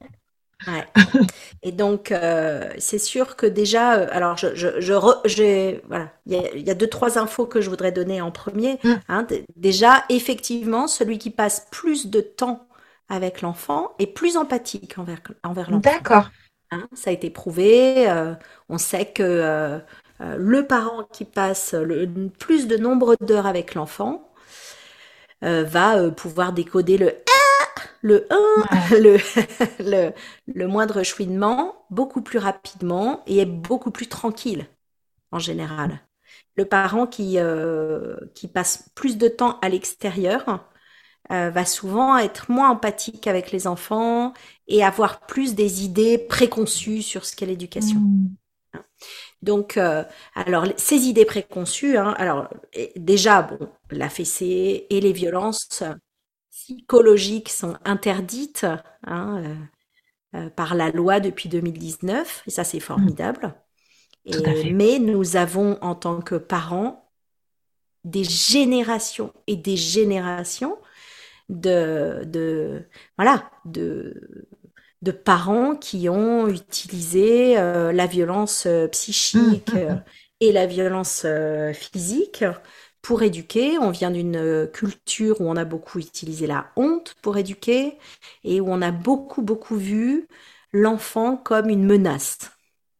Ouais. Et donc, euh, c'est sûr que déjà, euh, alors, je, je, je j'ai, voilà, il y a, y a, deux, trois infos que je voudrais donner en premier. Mm. Hein. déjà, effectivement, celui qui passe plus de temps avec l'enfant est plus empathique envers, envers l'enfant. D'accord. Hein, ça a été prouvé. Euh, on sait que le parent qui passe le plus de nombre d'heures avec l'enfant va pouvoir décoder le le 1, le, le, le, moindre chouinement, beaucoup plus rapidement et est beaucoup plus tranquille en général. Le parent qui, euh, qui passe plus de temps à l'extérieur euh, va souvent être moins empathique avec les enfants et avoir plus des idées préconçues sur ce qu'est l'éducation. Mmh. Donc, euh, alors ces idées préconçues, hein, alors déjà, bon, la fessée et les violences, psychologiques sont interdites hein, euh, euh, par la loi depuis 2019, et ça c'est formidable. mais nous avons en tant que parents des générations et des générations de, de voilà de de parents qui ont utilisé euh, la violence psychique mmh, mmh, mmh. et la violence physique pour éduquer. On vient d'une euh, culture où on a beaucoup utilisé la honte pour éduquer et où on a beaucoup, beaucoup vu l'enfant comme une menace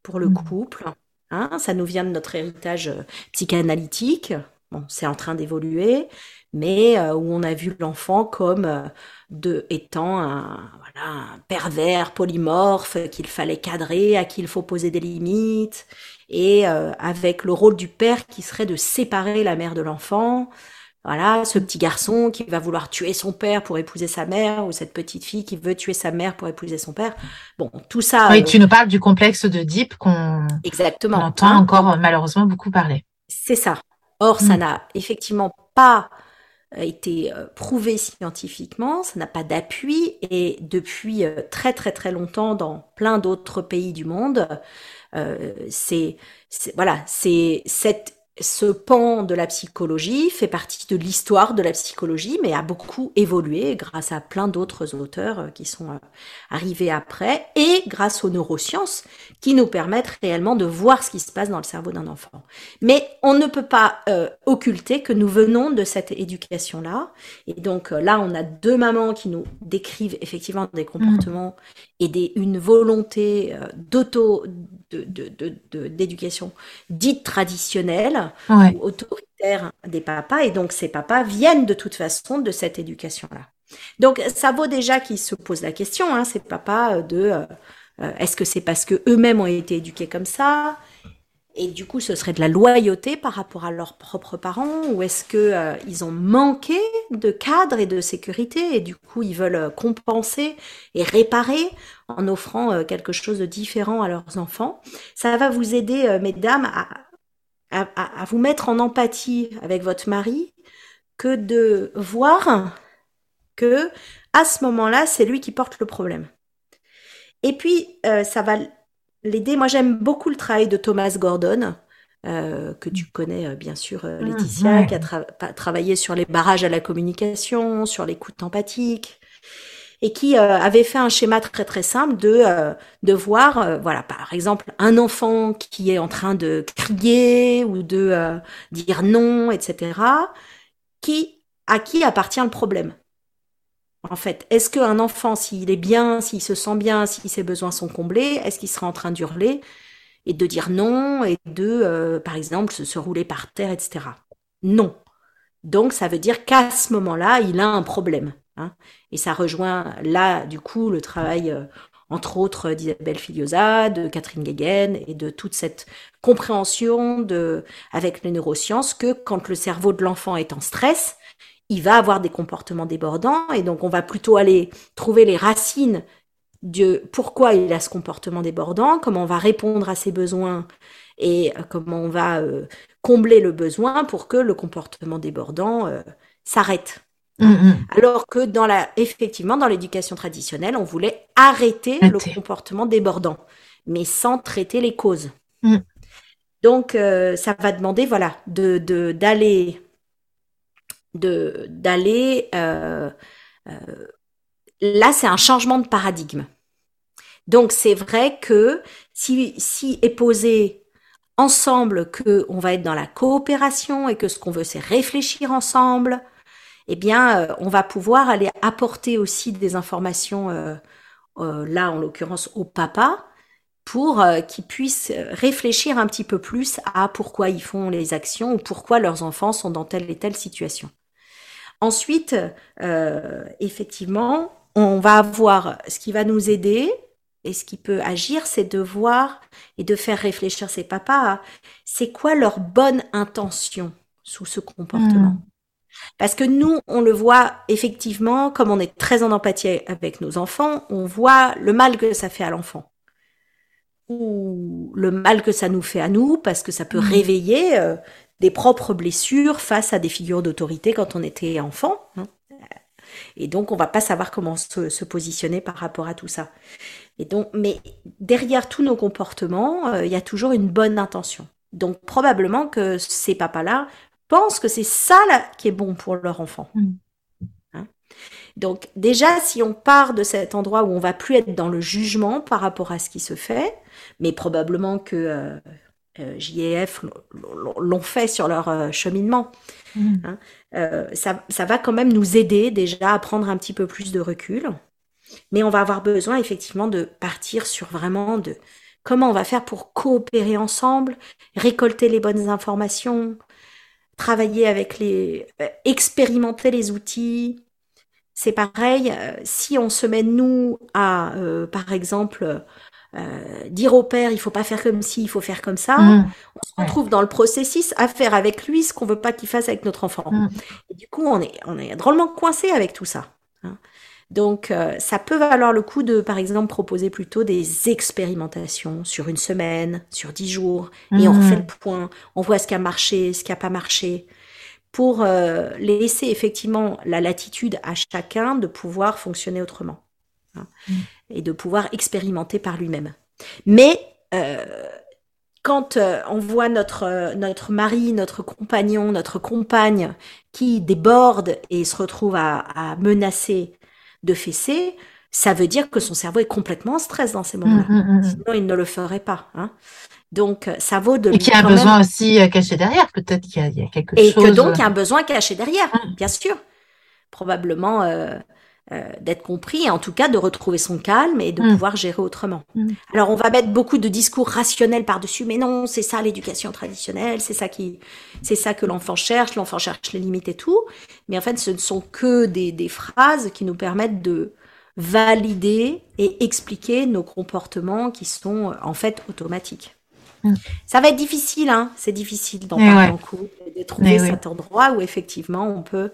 pour le mmh. couple. Hein. ça nous vient de notre héritage euh, psychanalytique. Bon, c'est en train d'évoluer, mais euh, où on a vu l'enfant comme de étant un, voilà, un pervers polymorphe qu'il fallait cadrer, à qui il faut poser des limites, et euh, avec le rôle du père qui serait de séparer la mère de l'enfant. Voilà, ce petit garçon qui va vouloir tuer son père pour épouser sa mère, ou cette petite fille qui veut tuer sa mère pour épouser son père. Bon, tout ça. Oui, euh, tu nous parles du complexe de Deep qu'on exactement entend encore malheureusement beaucoup parler. C'est ça. Or, ça mm. n'a effectivement pas été euh, prouvé scientifiquement, ça n'a pas d'appui et depuis euh, très très très longtemps dans plein d'autres pays du monde, euh, c'est voilà, c'est cette ce pan de la psychologie fait partie de l'histoire de la psychologie, mais a beaucoup évolué grâce à plein d'autres auteurs euh, qui sont euh, arrivés après, et grâce aux neurosciences qui nous permettent réellement de voir ce qui se passe dans le cerveau d'un enfant. Mais on ne peut pas euh, occulter que nous venons de cette éducation-là, et donc là on a deux mamans qui nous décrivent effectivement des comportements et des, une volonté d'auto d'éducation de, de, dite traditionnelle autoritaire des papas. Et donc, ces papas viennent de toute façon de cette éducation-là. Donc, ça vaut déjà qu'ils se posent la question, hein, ces papas, de euh, euh, est-ce que c'est parce que eux-mêmes ont été éduqués comme ça? Et du coup, ce serait de la loyauté par rapport à leurs propres parents Ou est-ce que euh, ils ont manqué de cadre et de sécurité et du coup, ils veulent euh, compenser et réparer en offrant euh, quelque chose de différent à leurs enfants? Ça va vous aider, mesdames, à, à, à, vous mettre en empathie avec votre mari que de voir que à ce moment-là, c'est lui qui porte le problème. Et puis, ça va l'aider. Moi, j'aime beaucoup le travail de Thomas Gordon, euh, que tu connais euh, bien sûr, euh, Laetitia, qui a travaillé sur les barrages à la communication, sur l'écoute empathique, et qui avait fait un schéma très très simple de de voir, voilà, par exemple, un enfant qui est en train de crier ou de dire non, etc. Qui à qui appartient le problème en fait? Est-ce qu'un enfant, s'il est bien, s'il se sent bien, si ses besoins sont comblés, est-ce qu'il sera en train d'hurler et de dire non et de, euh, par exemple, se, rouler par terre, etc. Non. Donc, ça veut dire qu'à ce moment-là, il a un problème. Hein. Et ça rejoint là, du coup, le travail, euh, entre autres, d'Isabelle Filiosa, de Catherine Guéguen et de toute cette compréhension de, avec les neurosciences que quand le cerveau de l'enfant est en stress, il va avoir des comportements débordants et donc on va plutôt aller trouver les racines de pourquoi il a ce comportement débordant, comment on va répondre à ses besoins et euh, comment on va euh, combler le besoin pour que le comportement débordant s'arrête. Mm, mm. Alors que dans la, effectivement, dans l'éducation traditionnelle, on voulait arrêter le comportement débordant, mais sans traiter les causes. Mm. Donc, ça va demander, voilà, de d'aller de d'aller euh, euh, là c'est un changement de paradigme donc c'est vrai que si si est posé ensemble que on va être dans la coopération et que ce qu'on veut c'est réfléchir ensemble eh bien euh, on va pouvoir aller apporter aussi des informations là en l'occurrence au papa pour qu'ils puissent réfléchir un petit peu plus à pourquoi ils font les actions ou pourquoi leurs enfants sont dans telle et telle situation. Ensuite, euh, effectivement, on va avoir ce qui va nous aider et ce qui peut agir, c'est de voir et de faire réfléchir ses papas c'est quoi leur bonne intention sous ce comportement. Hmm. Parce que nous, on le voit effectivement, comme on est très en empathie avec nos enfants, on voit le mal que ça fait à l'enfant. Ou le mal que ça nous fait à nous, parce que ça peut hmm. réveiller euh, des propres blessures face à des figures d'autorité quand on était enfant. Hein. Et donc, on va pas savoir comment se, positionner par rapport à tout ça. Et donc, mais derrière tous nos comportements, euh, il y a toujours une bonne intention. Donc, probablement que ces papas-là pensent que c'est ça là, qui est bon pour leur enfant. Mm. Hein. donc, déjà, si on part de cet endroit où on va plus être dans le jugement par rapport à ce qui se fait, mais probablement que euh, euh, JF l'ont fait sur leur euh, cheminement. Mm. Hein. Euh, ça, ça, va quand même nous aider déjà à prendre un petit peu plus de recul. Mais on va avoir besoin effectivement de partir sur vraiment de comment on va faire pour coopérer ensemble, récolter les bonnes informations, travailler avec les, expérimenter les outils. C'est pareil, si on se met nous à, par exemple, euh, dire au père il faut pas faire comme ci, il faut faire comme ça. Mmh. On se retrouve dans le processus à faire avec lui ce qu'on veut pas qu'il fasse avec notre enfant. Mmh. Et du coup, on est, on est drôlement coincé avec tout ça. Hein. Donc, euh, ça peut valoir le coup de, par exemple, proposer plutôt des expérimentations sur une semaine, sur dix jours, et on refait mmh. le point, on voit ce qui a marché, ce qui a pas marché, pour euh, laisser effectivement la latitude à chacun de pouvoir fonctionner autrement hein, mm. et de pouvoir expérimenter par lui-même. Mais euh, quand euh, on voit notre, notre mari, notre compagnon, notre compagne qui déborde et se retrouve à, à menacer de fesser, ça veut dire que son cerveau est complètement en stress dans ces moments-là. Mm, mm, Sinon, il ne le ferait pas. Hein. Donc, ça vaut de. Et qu'il y a un besoin aussi euh, caché derrière, peut-être qu'il y, a quelque chose. Et que donc, il y a un besoin caché derrière, mm. bien sûr. Probablement euh, euh, d'être compris, et en tout cas de retrouver son calme et de mm. pouvoir gérer autrement. Mm. Alors, on va mettre beaucoup de discours rationnels par-dessus, mais non, c'est ça l'éducation traditionnelle, c'est ça qui, c'est ça que l'enfant cherche, l'enfant cherche les limites et tout. Mais en fait, ce ne sont que des, des phrases qui nous permettent de valider et expliquer nos comportements qui sont en fait automatiques. Mm. Ça va être difficile, hein. c'est difficile d'en parler en couple, de trouver cet endroit où effectivement on peut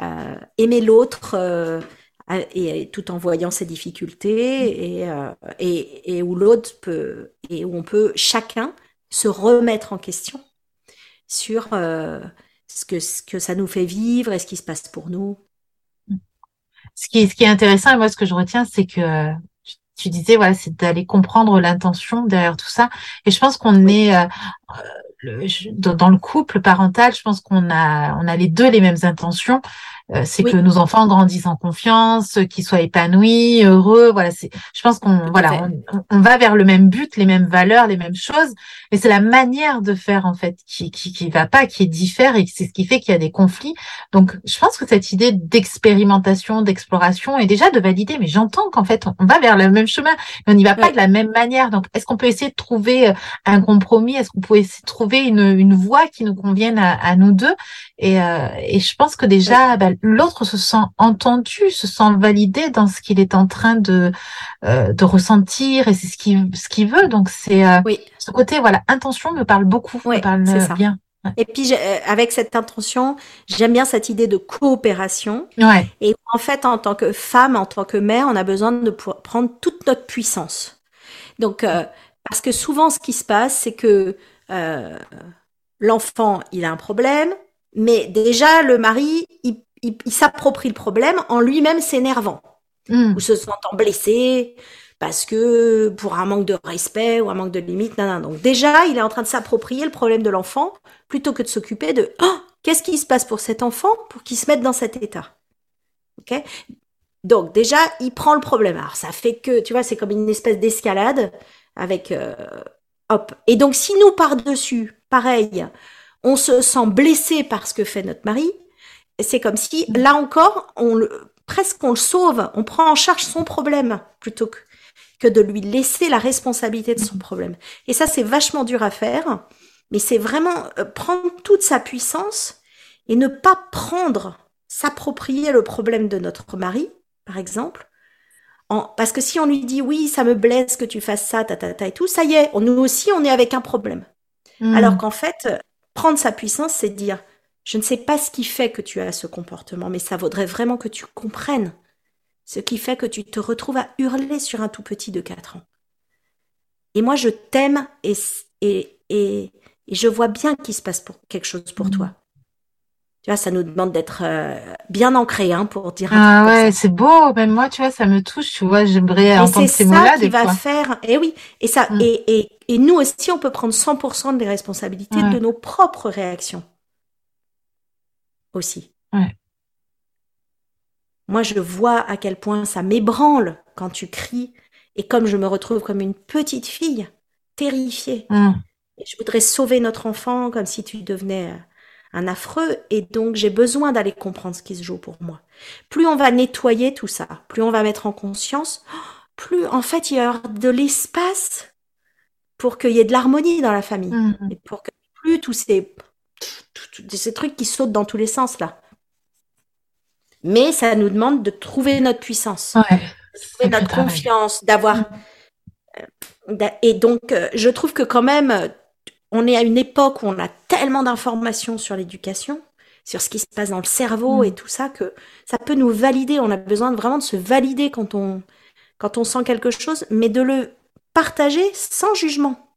euh, aimer l'autre euh, et tout en voyant ses difficultés et, euh, et, et, où l'autre peut et où on peut chacun se remettre en question sur ce que ce que ça nous fait vivre et ce qui se passe pour nous. Ce qui, ce qui est intéressant et moi ce que je retiens c'est que tu disais, voilà, c'est d'aller comprendre l'intention derrière tout ça. Et je pense qu'on est euh, le, dans, le couple parental, je pense qu'on a, on a les deux les mêmes intentions. Euh, c'est que nos enfants grandissent en confiance, qu'ils soient épanouis, heureux. Voilà, c'est. Je pense qu'on voilà, on, on, va vers le même but, les mêmes valeurs, les mêmes choses, mais c'est la manière de faire en fait qui qui qui va pas, qui diffère et c'est ce qui fait qu'il y a des conflits. Donc, je pense que cette idée d'expérimentation, d'exploration et déjà de valider, mais j'entends qu'en fait on va vers le même chemin, mais on n'y va pas de la même manière. Donc, est-ce qu'on peut essayer de trouver euh, un compromis? Est-ce qu'on peut essayer de trouver une une voie qui nous convienne à, à nous deux? Et euh, et je pense que déjà bah, l'autre se sent entendu, se sent validé dans ce qu'il est en train de euh, de ressentir et c'est ce qu'il ce qu'il veut. Donc c'est euh, oui. ce côté voilà intention me parle beaucoup, me parle ça. bien. Et puis avec cette intention, j'aime bien cette idée de coopération. Ouais. Et en fait, en tant que femme, en tant que mère, on a besoin de prendre toute notre puissance. Donc parce que souvent, ce qui se passe, c'est que l'enfant, il a un problème, mais déjà le mari, il il, s'approprie le problème en lui-même s'énervant mm. ou se sentant blessé parce que pour un manque de respect ou un manque de limite, non, non. Donc déjà, il est en train de s'approprier le problème de l'enfant plutôt que de s'occuper de oh, qu'est-ce qui se passe pour cet enfant pour qu'il se mette dans cet état? Ok? Donc déjà, il prend le problème. Alors ça fait que, tu vois, c'est comme une espèce d'escalade avec euh, hop. Et donc si nous par dessus, pareil, on se sent blessé par ce que fait notre mari, c'est comme si, là encore, on le, presque on le sauve, on prend en charge son problème plutôt que, que de lui laisser la responsabilité de son problème. Et ça, c'est vachement dur à faire, mais c'est vraiment euh, prendre toute sa puissance et ne pas prendre, s'approprier le problème de notre mari, par exemple. En, parce que si on lui dit oui, ça me blesse que tu fasses ça, ta, ta, ta et tout, ça y est, nous aussi, on est avec un problème. Hmm. Alors qu'en fait, prendre sa puissance, c'est dire je ne sais pas ce qui fait que tu as ce comportement, mais ça vaudrait vraiment que tu comprennes ce qui fait que tu te retrouves à hurler sur un tout petit de 4 ans. Et moi, je t'aime et, et, et, je vois bien qu'il se passe pour quelque chose pour toi. Tu vois, ça nous demande d'être euh, bien ancré, hein, pour dire. Ah ouais, c'est beau. Même moi, tu vois, ça me touche. Tu vois, j'aimerais entendre ces mots-là. C'est ça qui va faire. Et eh oui. Et ça. Mm. Et, et, et nous aussi, on peut prendre 100% des responsabilités de nos propres réactions aussi. Moi, je vois à quel point ça m'ébranle quand tu cries et comme je me retrouve comme une petite fille, terrifiée. Mm. je voudrais sauver notre enfant comme si tu devenais euh, un affreux et donc j'ai besoin d'aller comprendre ce qui se joue pour moi. Plus on va nettoyer tout ça, plus on va mettre en conscience, plus en fait il y a de l'espace pour qu'il y ait de l'harmonie dans la famille mm, mm. et pour que plus tous ces ces trucs qui sautent dans tous les sens là. Mais ça nous demande de trouver notre puissance, de trouver notre confiance, d'avoir. Euh, et donc, euh, je trouve que quand même, euh, on est à une époque où on a tellement d'informations sur l'éducation, sur ce qui se passe dans le cerveau mm. et tout ça, que ça peut nous valider. On a besoin vraiment de se valider quand on, quand on sent quelque chose, mais de le partager sans jugement.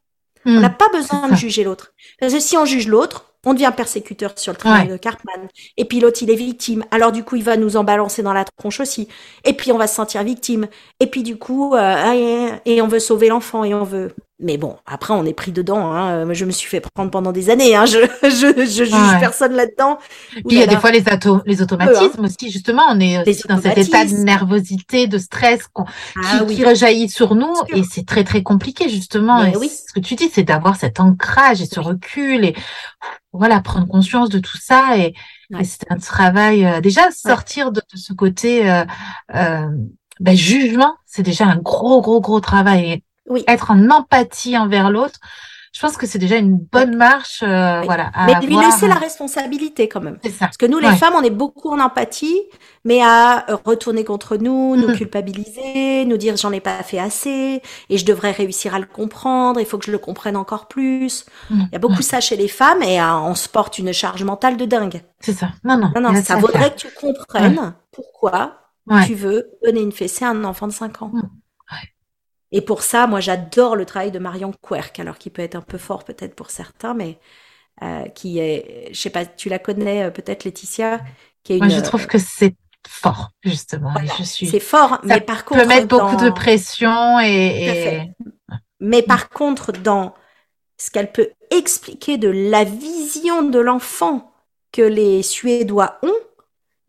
On mm. n'a pas besoin de juger l'autre. Parce que si on juge l'autre, on devient persécuteur sur le travail de Cartman. Et puis l'autre, il est victime. Alors du coup, il va nous en balancer dans la tronche aussi. Et puis on va se sentir victime. Et puis du coup, euh, et on veut sauver l'enfant et on veut. Mais bon, après, on est pris dedans. Hein. Je me suis fait prendre pendant des années. Hein. Je, je, je juge personne là-dedans. Puis il y a des fois les, les automatismes hein. aussi. Justement, on est dans cet état de nervosité, de stress ah qui, rejaillit sur nous. Et c'est très, très compliqué, justement. Et oui. Ce que tu dis, c'est d'avoir cet ancrage et ce recul et voilà, prendre conscience de tout ça. Et, c'est un travail, euh, déjà, sortir de, ce côté euh, euh, ben, jugement, c'est déjà un gros, gros, gros travail oui. être en empathie envers l'autre. Je pense que c'est déjà une bonne marche, euh, voilà. mais lui laisser la responsabilité quand même. Ça. Parce que nous, les femmes, on est beaucoup en empathie, mais à euh, retourner contre nous, nous mm-hmm. culpabiliser, nous dire j'en ai pas fait assez et je devrais réussir à le comprendre. Il faut que je le comprenne encore plus. Mm. Il y a beaucoup ça chez les femmes et on se porte une charge mentale de dingue. C'est ça. Non, non. Non, non. Ça vaudrait que tu comprennes pourquoi tu veux donner une fessée à un enfant de 5 ans. Mm. Et pour ça, moi, j'adore le travail de Marion Querc, alors qui peut être un peu fort peut-être pour certains, mais euh, qui est, je sais pas, tu la connais euh, peut-être, Laetitia, qui est une, Moi, je trouve que c'est fort, justement. je suis. C'est fort, mais par contre, peut mettre beaucoup de pression et. Mais par contre, dans ce qu'elle peut expliquer de la vision de l'enfant que les Suédois ont,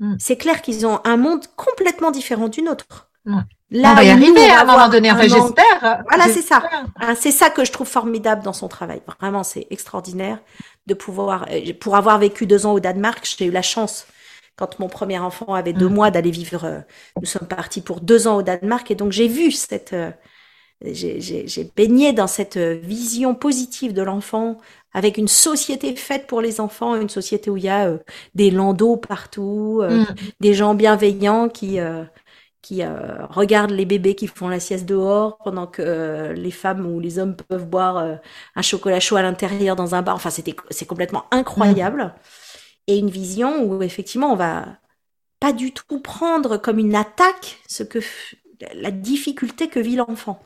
mm. c'est clair qu'ils ont un monde complètement différent du nôtre. Là, on va y arriver à un moment donné, enfin j'espère. Voilà, c'est ça. C'est ça que je trouve formidable dans son travail. Vraiment, c'est extraordinaire de pouvoir, euh, pour avoir vécu deux ans au Danemark, j'ai eu la chance quand mon premier enfant avait deux mm. mois d'aller vivre. Euh, nous sommes partis pour deux ans au Danemark et donc j'ai vu cette, euh, j'ai baigné dans cette vision positive de l'enfant avec une société faite pour les enfants, une société où il y a des landaux partout, mm. des gens bienveillants qui qui euh, regardent les bébés qui font la sieste dehors pendant que euh, les femmes ou les hommes peuvent boire euh, un chocolat chaud à l'intérieur dans un bar. Enfin, c'était c'est complètement incroyable. Mm. Et une vision où effectivement on va pas du tout prendre comme une attaque ce que la difficulté que vit l'enfant.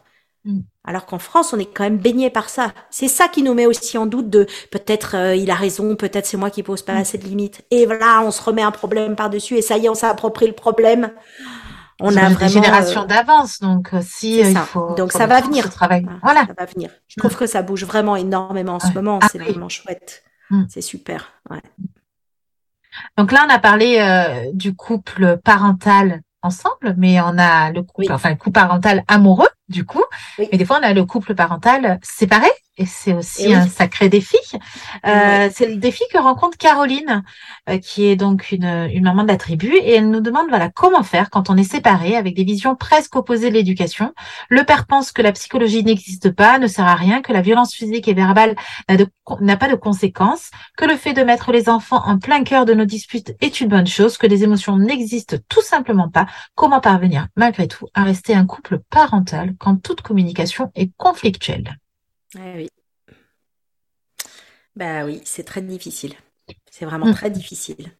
Mm. Alors qu'en France, on est quand même baigné par ça. C'est ça qui nous met aussi en doute de peut-être il a raison, peut-être c'est moi qui pose pas mm. assez de limites. Et voilà, on se remet un problème par-dessus et ça y est, on s'approprie le problème on a vraiment des générations euh, d'avance, donc euh, si euh, il faut donc ça va venir. Travail. Voilà, ça va venir. Je trouve mm. que ça bouge vraiment énormément en ce moment. Ah c'est vraiment chouette. Mm. C'est super. Ouais. Donc là, on a parlé du couple parental ensemble, mais on a le couple, enfin le couple parental amoureux du coup, mais des fois on a le couple parental séparé et c'est aussi un sacré défi. Euh, c'est le défi que rencontre Caroline, euh, qui est donc une, une maman de la tribu, et elle nous demande voilà comment faire quand on est séparé avec des visions presque opposées de l'éducation. Le père pense que la psychologie n'existe pas, ne sert à rien, que la violence physique et verbale n'a pas de conséquences, que le fait de mettre les enfants en plein cœur de nos disputes est une bonne chose, que les émotions n'existent tout simplement pas. Comment parvenir malgré tout à rester un couple parental quand toute communication est conflictuelle eh oui. Bah oui, c'est très difficile. C'est vraiment mm. très difficile.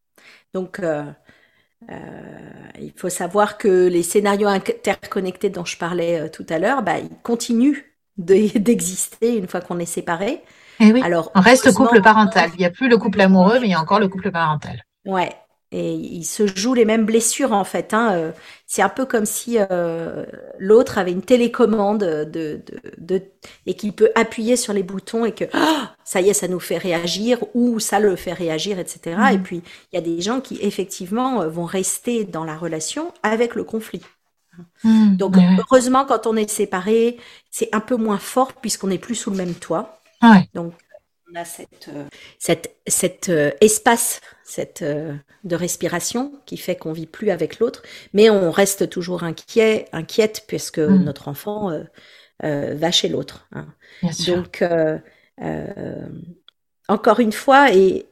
Donc, euh, euh, il faut savoir que les scénarios interconnectés dont je parlais euh, tout à l'heure, bah, ils continuent d'exister une fois qu'on est séparés. Eh oui. Alors, on reste couple parental. Il n'y a plus le couple amoureux, mais il y a encore le couple parental. Ouais, et il se joue les mêmes blessures en fait. Hein. Euh, c'est un peu comme si euh, l'autre avait une télécommande de, de, et qu'il peut appuyer sur les boutons et que ah, ça y est, ça nous fait réagir ou ça le fait réagir, etc. Mmh. Et puis il y a des gens qui effectivement euh, vont rester dans la relation avec le conflit. Mmh. Donc heureusement quand on est séparé, c'est un peu moins fort puisqu'on n'est plus sous le même toit. Donc on a cette, cette, cet espace cette, euh, de respiration qui fait qu'on vit plus avec l'autre, mais on reste toujours inquiet, inquiète puisque mm. notre enfant euh, euh, va chez l'autre. Hein. Donc, encore une fois, et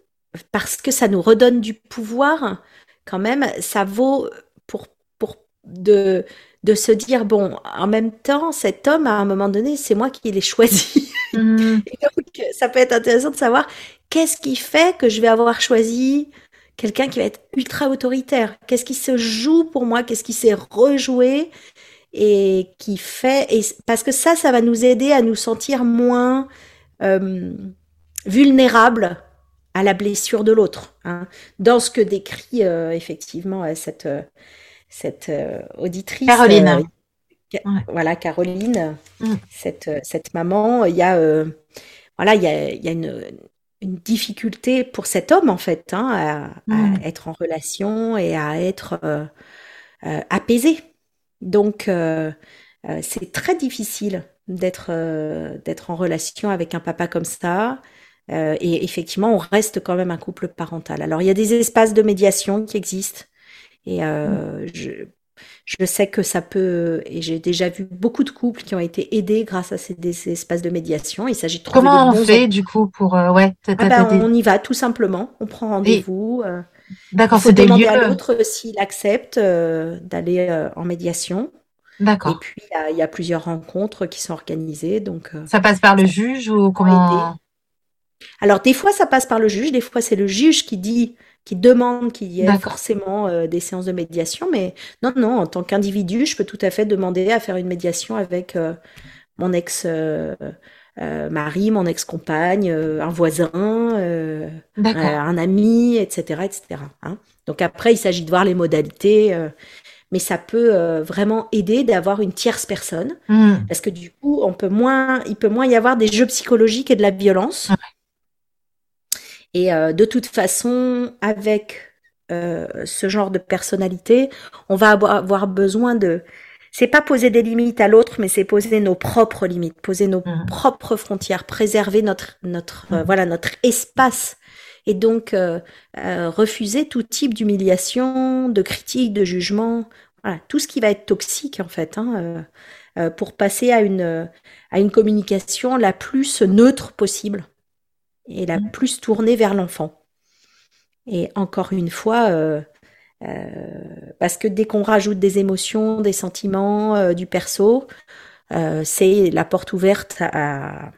parce que ça nous redonne du pouvoir, quand même, ça vaut pour, pour de, de se dire, bon, en même temps, cet homme, à un moment donné, c'est moi qui l'ai choisi. Mm. donc, ça peut être intéressant de savoir qu'est-ce qui fait que je vais avoir choisi quelqu'un qui va être ultra autoritaire? Qu'est-ce qui se joue pour moi? Qu'est-ce qui s'est rejoué? Et qui fait et parce que ça, ça va nous aider à nous sentir moins euh, vulnérables à la blessure de l'autre. Hein. Dans ce que décrit euh, effectivement euh, cette, euh, cette auditrice. Caroline. Voilà, Caroline, mm. cette, cette maman, il y a, voilà, il y a, il y a une, une, difficulté pour cet homme, en fait, hein, à, à, mm. être en relation et à être apaisé. Donc, c'est très difficile d'être d'être en relation avec un papa comme ça. Euh, et effectivement, on reste quand même un couple parental. Alors, il y a des espaces de médiation qui existent. Et euh, mm. je, je sais que ça peut, et j'ai déjà vu beaucoup de couples qui ont été aidés grâce à ces, espaces de médiation. Il s'agit de trouver Comment on fait du coup pour euh, ouais ah ben, On y va tout simplement. On prend rendez-vous. Euh, D'accord, c'est des demander à l'autre s'il accepte d'aller en médiation. D'accord. Et puis il y, a plusieurs rencontres qui sont organisées. Donc ça passe par le juge ou comment? Alors des fois ça passe par le juge, des fois c'est le juge qui dit, qui demande qu'il y ait forcément euh, des séances de médiation, mais non, non, en tant qu'individu, je peux tout à fait demander à faire une médiation avec euh, mon ex euh, mari, mon ex-compagne, un voisin, un ami, etc., etc. Hein. Donc après, il s'agit de voir les modalités mais ça peut vraiment aider d'avoir une tierce personne mmh. parce que du coup on peut moins il peut moins y avoir des jeux psychologiques et de la violence et euh, de toute façon, avec euh, ce genre de personnalité, on va avoir besoin de c'est pas poser des limites à l'autre, mais c'est poser nos propres limites, poser nos mmh. propres frontières, préserver notre notre euh, mmh. voilà notre espace et donc refuser tout type d'humiliation, de critique, de jugement, voilà tout ce qui va être toxique en fait, hein, pour passer à une à une communication la plus neutre possible et la plus tournée vers l'enfant. Et encore une fois, euh, euh, parce que dès qu'on rajoute des émotions, des sentiments, euh, du perso, c'est la porte ouverte à,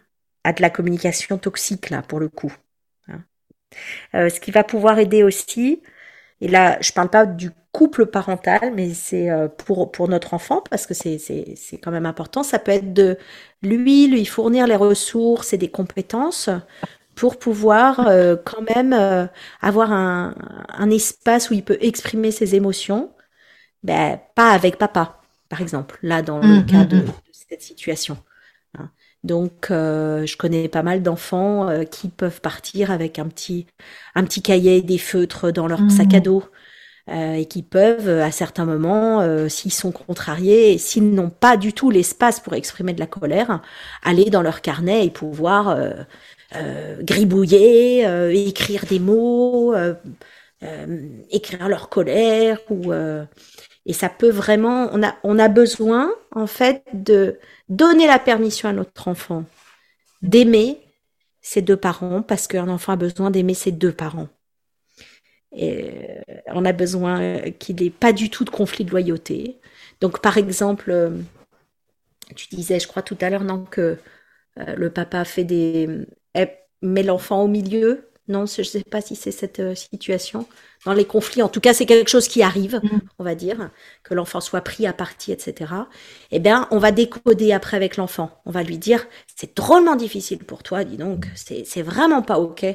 à, de la communication toxique, là, pour le coup. Hein. ce qui va pouvoir aider aussi, et là, je parle pas du couple parental, mais c'est pour, pour notre enfant, parce que c'est, c'est, c'est quand même important, ça peut être de lui, lui fournir les ressources et des compétences pour pouvoir euh, quand même euh, avoir un, un, espace où il peut exprimer ses émotions, ben, pas avec papa, par exemple, là dans le mmh, cas de, mmh. de, cette situation. Hein. Donc, euh, je connais pas mal d'enfants qui peuvent partir avec un petit, un petit cahier, des feutres dans leur sac à dos. et qui peuvent, à certains moments, s'ils sont contrariés, et s'ils n'ont pas du tout l'espace pour exprimer de la colère, aller dans leur carnet et pouvoir gribouiller, euh, écrire des mots, euh, écrire leur colère ou et ça peut vraiment on a on a besoin en fait de donner la permission à notre enfant d'aimer ses deux parents parce qu'un enfant a besoin d'aimer ses deux parents. Et on a besoin qu'il n'ait pas du tout de conflit de loyauté. Donc, par exemple, tu disais, je crois tout à l'heure, non, que le papa fait des, elle met l'enfant au milieu. Non, je ne sais pas si c'est cette euh, situation. Dans les conflits, en tout cas, c'est quelque chose qui arrive, mm. on va dire, que l'enfant soit pris à partie, etc. Eh bien, on va décoder après avec l'enfant. On va lui dire, c'est drôlement difficile pour toi, dis donc, c'est vraiment pas OK.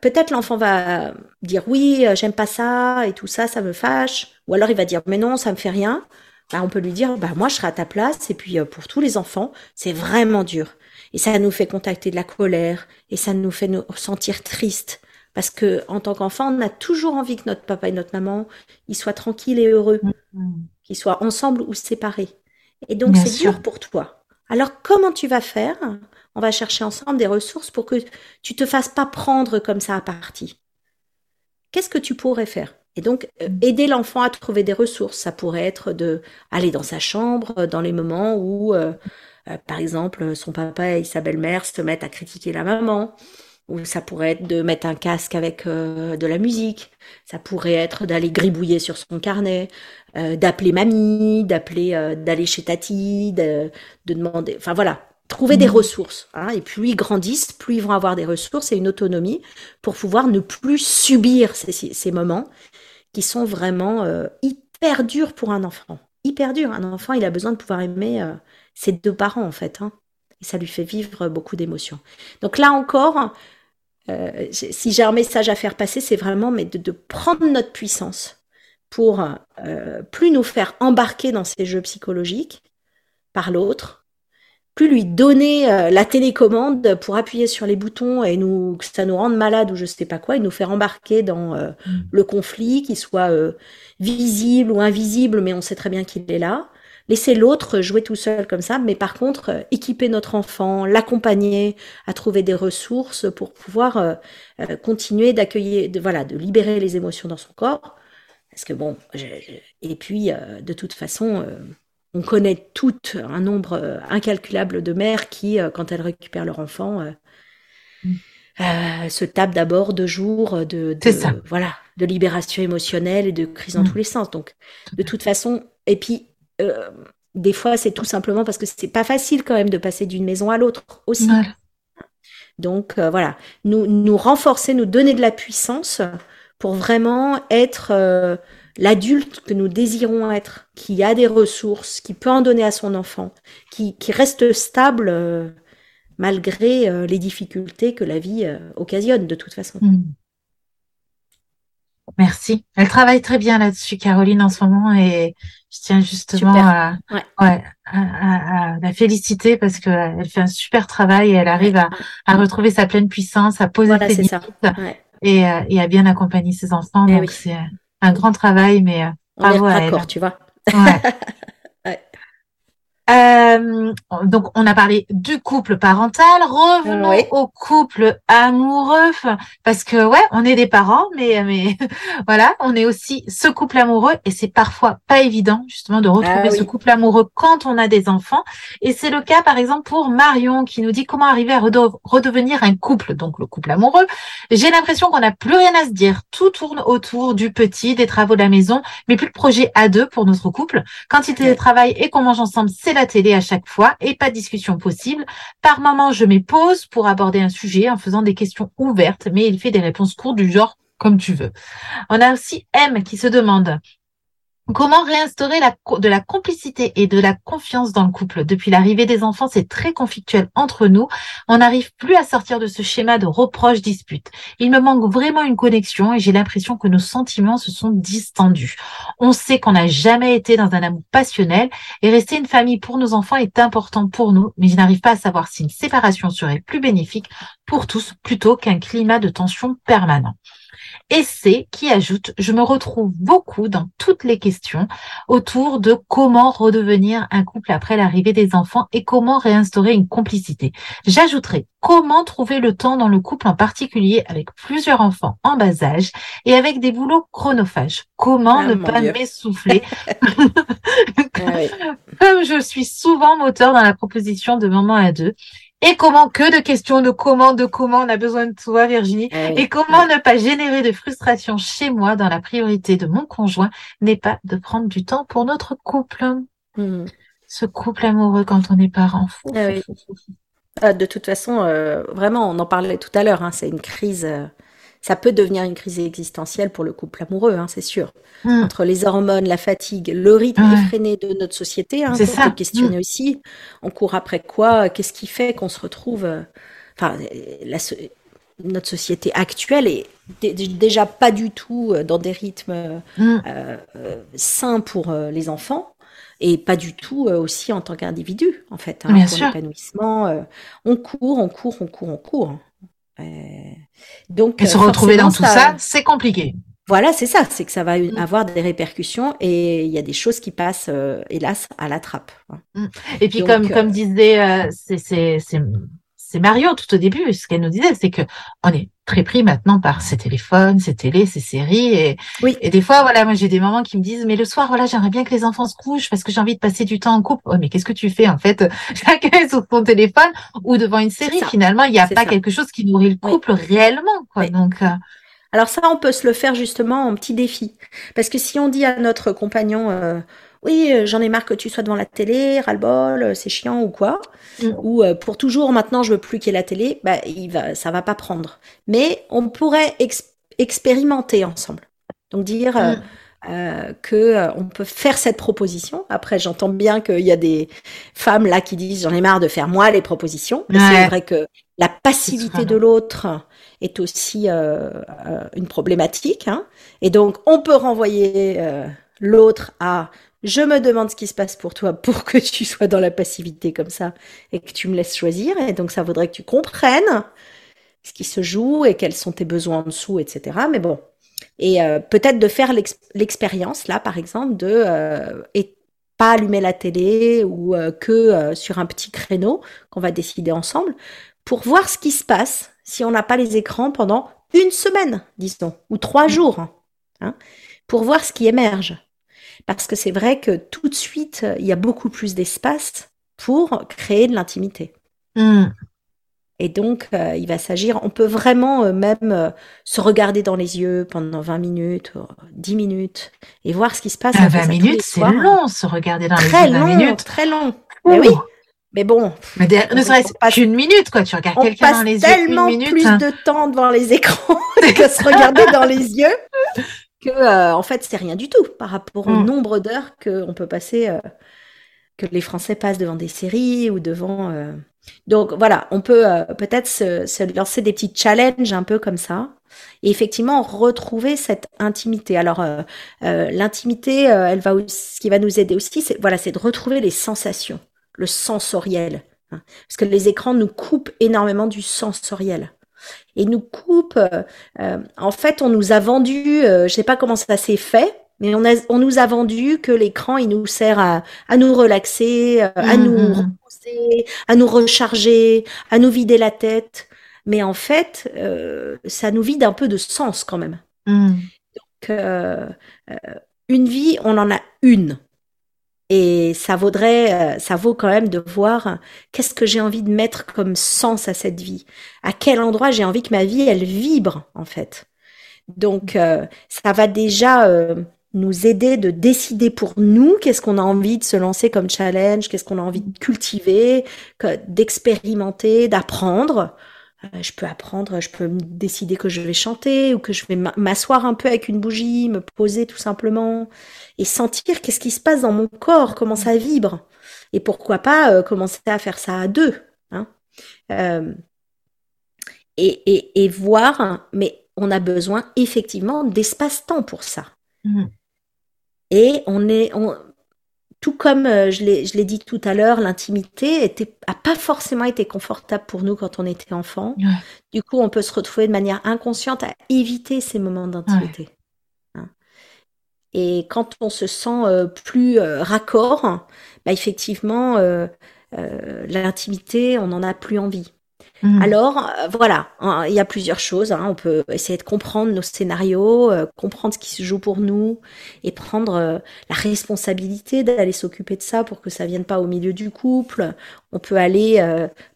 Peut-être l'enfant va dire oui, euh, j'aime pas ça et tout ça, ça me fâche. Ou alors il va dire mais non, ça me fait rien. Bah, on peut lui dire bah moi je serai à ta place et puis euh, pour tous les enfants c'est vraiment dur. Et ça nous fait contacter de la colère et ça nous fait nous sentir tristes. Parce que en tant qu'enfant, on a toujours envie que notre papa et notre maman ils soient tranquilles et heureux, mm-hmm. qu'ils soient ensemble ou séparés. Et donc c'est dur pour toi. Alors comment tu vas faire? On va chercher ensemble des ressources pour que tu te fasses pas prendre comme ça à partie. Qu'est-ce que tu pourrais faire? Et donc, euh, mm. aider l'enfant à trouver des ressources, ça pourrait être de aller dans sa chambre dans les moments où euh, euh, par exemple, son papa et sa belle-mère se mettent à critiquer la maman, ou ça pourrait être de mettre un casque avec euh, de la musique, ça pourrait être d'aller gribouiller sur son carnet, euh, d'appeler mamie, d'appeler, d'aller chez tati, de, demander, enfin voilà, trouver des mmh. ressources. Hein, et plus ils grandissent, plus ils vont avoir des ressources et une autonomie pour pouvoir ne plus subir ces, ces moments qui sont vraiment hyper durs pour un enfant. Hyper durs. Un enfant, il a besoin de pouvoir aimer ses deux parents en fait. Hein. Et ça lui fait vivre beaucoup d'émotions. Donc là encore, euh, si j'ai un message à faire passer, c'est vraiment mais de, de, prendre notre puissance pour euh, plus nous faire embarquer dans ces jeux psychologiques par l'autre, plus lui donner euh, la télécommande pour appuyer sur les boutons et nous que ça nous rende malade ou je sais pas quoi, et nous faire embarquer dans euh, mm. le conflit, qu'il soit euh, visible ou invisible, mais on sait très bien qu'il est là. Laisser l'autre jouer tout seul comme ça, mais par contre équiper notre enfant, l'accompagner à trouver des ressources pour pouvoir continuer d'accueillir, de voilà, de libérer les émotions dans son corps. Parce que bon, je, et puis de toute façon on connaît toutes un nombre euh, incalculable de mères qui, euh, quand elles récupèrent leur enfant, euh, mm. se tapent d'abord deux jours de, voilà de libération émotionnelle et de crise dans mm. tous les sens. Donc, de toute façon, et puis des fois, c'est tout simplement parce que c'est pas facile quand même de passer d'une maison à l'autre aussi. Donc voilà, nous nous renforcer, nous donner de la puissance pour vraiment être l'adulte que nous désirons être, qui a des ressources, qui peut en donner à son enfant, qui, qui reste stable euh, malgré euh, les difficultés que la vie euh, occasionne de toute façon. Hmm. Merci. Elle travaille très bien là-dessus, Caroline, en ce moment, et je tiens justement à, ouais. à, la féliciter parce qu'elle fait un super travail et elle arrive à, à, retrouver sa pleine puissance, à poser ses limites et, et, à bien accompagner ses enfants. Eh donc c'est un grand travail, mais euh, bravo à elle. tu vois. Euh, donc, on a parlé du couple parental. Revenons au couple amoureux, parce que ouais, on est des parents, mais mais voilà, on est aussi ce couple amoureux, et c'est parfois pas évident justement de retrouver ah ce couple amoureux quand on a des enfants. Et c'est le cas, par exemple, pour Marion qui nous dit comment arriver à redevenir un couple, donc le couple amoureux. J'ai l'impression qu'on n'a plus rien à se dire. Tout tourne autour du petit, des travaux de la maison, mais plus de projet à deux pour notre couple. Quand il télétravaille et qu'on mange ensemble, c'est la télé à chaque fois et pas de discussion possible. Par moment, je mets pause pour aborder un sujet en faisant des questions ouvertes, mais il fait des réponses courtes du genre comme tu veux. On a aussi M qui se demande Comment réinstaurer de la complicité et de la confiance dans le couple? Depuis l'arrivée des enfants, c'est très conflictuel entre nous. On n'arrive plus à sortir de ce schéma de reproches, disputes. Il me manque vraiment une connexion et j'ai l'impression que nos sentiments se sont distendus. On sait qu'on n'a jamais été dans un amour passionnel et rester une famille pour nos enfants est important pour nous, mais je n'arrive pas à savoir si une séparation serait plus bénéfique pour tous plutôt qu'un climat de tension permanent. Et c'est qui ajoute, je me retrouve beaucoup dans toutes les questions autour de comment redevenir un couple après l'arrivée des enfants et comment réinstaurer une complicité. J'ajouterai comment trouver le temps dans le couple en particulier avec plusieurs enfants en bas âge et avec des boulots chronophages. Comment ah, ne pas m'essouffler? Ah Comme je suis souvent moteur dans la proposition de maman à deux et comment que de questions de comment, de comment on a besoin de toi, Virginie. Eh et comment ne pas générer de frustration chez moi dans la priorité de mon conjoint n'est pas de prendre du temps pour notre couple. Hmm. Ce couple amoureux quand on est parent. Ah ah, de toute façon, euh, vraiment, on en parlait tout à l'heure, hein, c'est une crise. Euh, ça peut devenir une crise existentielle pour le couple amoureux, hein, c'est sûr. Mm. Entre les hormones, la fatigue, le rythme effréné de notre société, hein, c'est ça. questionner mm. aussi. On court après quoi? Qu'est-ce qui fait qu'on se retrouve euh, Enfin, notre société actuelle est déjà pas du tout euh, dans des rythmes mm. euh, sains pour les enfants et pas du tout aussi en tant qu'individu en fait hein, pour l'épanouissement on court on court on court on court donc, et se retrouver dans tout ça, c'est compliqué. Voilà, c'est ça, c'est que ça va mm. avoir des répercussions et il y a des choses qui passent, euh, hélas, à la trappe. Hein. Mm. Et puis, comme, comme euh, disait, c'est c'est Marion tout au début, ce qu'elle nous disait, c'est que on est très pris maintenant par ces téléphones, ces télés, ces séries. Et, oui. et des fois, voilà, moi j'ai des mamans qui me disent, mais le soir, voilà, j'aimerais bien que les enfants se couchent parce que j'ai envie de passer du temps en couple. Mais qu'est-ce que tu fais en fait Chacun est sur son téléphone ou devant une série. Finalement, il n'y a pas quelque chose qui nourrit le couple réellement. Quoi. Donc euh, alors ça, on peut se le faire justement en petit défi. Parce que si on dit à notre compagnon, euh, oui, euh, j'en ai marre que tu sois devant la télé, ras-le-bol, euh, c'est chiant ou quoi. Mm. Ou euh, pour toujours, maintenant, je veux plus qu'il y ait la télé. Bah, il va, ça va pas prendre. Mais on pourrait expérimenter ensemble. Donc dire mm. euh, que on peut faire cette proposition. Après, j'entends bien qu'il y a des femmes là qui disent j'en ai marre de faire moi les propositions. C'est vrai que la passivité de l'autre est aussi une problématique. Hein. Et donc, on peut renvoyer l'autre à je me demande ce qui se passe pour toi pour que tu sois dans la passivité comme ça et que tu me laisses choisir. Et donc, ça vaudrait que tu comprennes ce qui se joue et quels sont tes besoins en dessous, etc. Mais bon. Et euh, peut-être de faire l'expérience, là, par exemple, de euh, et pas allumer la télé ou euh, que sur un petit créneau qu'on va décider ensemble pour voir ce qui se passe si on n'a pas les écrans pendant une semaine, disons, ou trois jours, hein, pour voir ce qui émerge. Parce que c'est vrai que tout de suite, il y a beaucoup plus d'espace pour créer de l'intimité. Hmm. Et donc, euh, il va s'agir, on peut vraiment euh, même euh, se regarder dans les yeux pendant 20 minutes, 10 minutes, et voir ce qui se passe. 20 ah, minutes, c'est long, se regarder dans les yeux. Très long, minutes. très long. Mais oui. Mais bon. Mais ne serait-ce qu'une minute, quoi. Tu regardes quelqu'un dans les yeux. tellement plus hein. de temps devant les écrans que se regarder dans les yeux que, en fait, c'est rien du tout par rapport au mm. nombre d'heures qu'on peut passer, que les Français passent devant des séries ou devant donc voilà, on peut euh, peut-être se, lancer des petits challenges un peu comme ça. Et effectivement, retrouver cette intimité. Alors, euh, euh, l'intimité, elle va, ce qui va nous aider aussi, c'est voilà, c'est de retrouver les sensations, le sensoriel, hein. parce que les écrans nous coupent énormément du sensoriel et nous coupent. en fait, on nous a vendu, je sais pas comment ça s'est fait, mais on, a, on nous a vendu que l'écran, il nous sert à, à nous relaxer, euh, à nous mmh, mmh, mmh. reposer, à nous recharger, à nous vider la tête. Mais en fait, euh, ça nous vide un peu de sens quand même. Donc, euh, euh, une vie, on en a une. Et ça vaudrait, ça vaut quand même de voir qu'est-ce que j'ai envie de mettre comme sens à cette vie. À quel endroit j'ai envie que ma vie, elle vibre, en fait. Donc, ça va déjà nous aider de décider pour nous qu'est-ce qu'on a envie de se lancer comme challenge, qu'est-ce qu'on a envie de cultiver, d'expérimenter, d'apprendre. Euh, je peux apprendre, je peux décider que je vais chanter ou que je vais m'asseoir un peu avec une bougie, me poser tout simplement et sentir qu'est-ce qui se passe dans mon corps, comment ça vibre. Et pourquoi pas euh, commencer à faire ça à deux. Hein. Euh, et, et, et, voir, mais on a besoin effectivement d'espace-temps pour ça. Mmh. Et on est, tout comme euh, je l'ai dit tout à l'heure, l'intimité était a pas forcément été confortable pour nous quand on était enfant. Du coup, on peut se retrouver de manière inconsciente à éviter ces moments d'intimité. Hein. Et quand on se sent euh, plus euh, raccord, bah effectivement, l'intimité, on n'en a plus envie. Mmh. Alors, euh, voilà, hein, il y a plusieurs choses. Hein. On peut essayer de comprendre nos scénarios, euh, comprendre ce qui se joue pour nous et prendre euh, la responsabilité d'aller s'occuper de ça pour que ça vienne pas au milieu du couple. On peut aller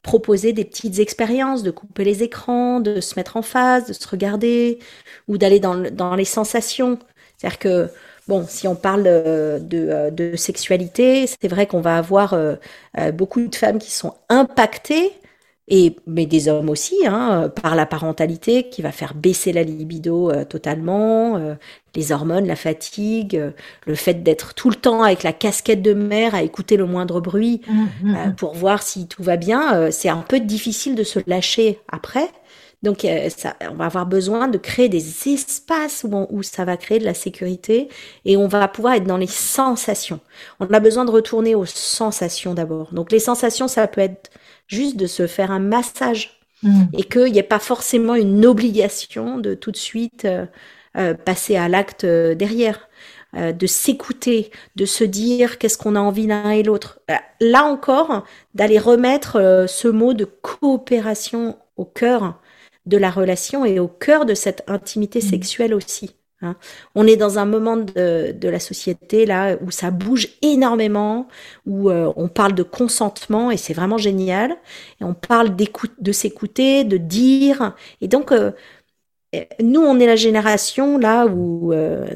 proposer des petites expériences, de couper les écrans, de se mettre en face, de se regarder ou d'aller dans, les sensations. C'est-à-dire que Bon, si on parle de sexualité, c'est vrai qu'on va avoir beaucoup de femmes qui sont impactées et mais des hommes aussi, hein, par la parentalité qui va faire baisser la libido euh, totalement, euh, les hormones, la fatigue, euh, le fait d'être tout le temps avec la casquette de mère à écouter le moindre bruit mmh, mmh, mmh. pour voir si tout va bien, c'est un peu difficile de se lâcher après. Donc ça, on va avoir besoin de créer des espaces où, où ça va créer de la sécurité et on va pouvoir être dans les sensations. On a besoin de retourner aux sensations d'abord. Donc les sensations, ça peut être juste de se faire un massage mm. et qu'il n'y ait pas forcément une obligation de tout de suite euh, euh, passer à l'acte euh, derrière. de s'écouter, de se dire qu'est-ce qu'on a envie l'un et l'autre. Là encore, d'aller remettre ce mot de coopération au cœur de la relation et au cœur de cette intimité mm. sexuelle aussi. Hein. On est dans un moment de, de, la société là où ça bouge énormément, où euh, on parle de consentement et c'est vraiment génial. Et on parle d'écoute, de s'écouter, de dire. Et donc euh, nous, on est la génération là où euh,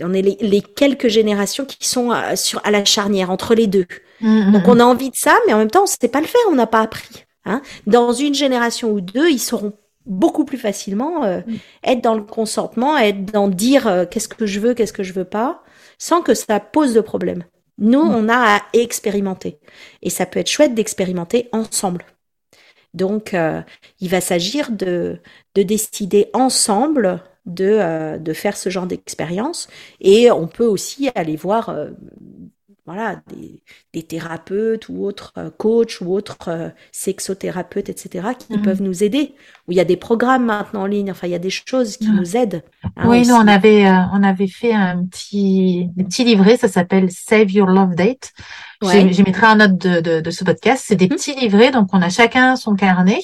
on est les, quelques générations qui sont à, sur à la charnière entre les deux. Mmh, mmh, donc on a envie de ça, mais en même temps on ne sait pas le faire, on n'a pas appris. Hein. Dans une génération ou deux, ils seront beaucoup plus facilement euh, mm. être dans le consentement, être dans dire euh, qu'est-ce que je veux, qu'est-ce que je veux pas, sans que ça pose de problème. Nous, mm. on a à expérimenter. Et ça peut être chouette d'expérimenter ensemble. Donc, euh, il va s'agir de, de décider ensemble de, euh, de faire ce genre d'expérience. Et on peut aussi aller voir euh, voilà, des, des, thérapeutes ou autres euh, coachs ou autres euh, sexothérapeutes, etc., qui mmh. peuvent nous aider. Ou il y a des programmes maintenant en ligne, enfin, il y a des choses qui mmh. nous aident. Hein, oui, nous, on avait, euh, on avait fait un petit, un petit livret, ça s'appelle Save Your Love Date. Ouais. J'y mettrai un note de, de, de ce podcast. C'est des mmh. petits livrets, donc on a chacun son carnet.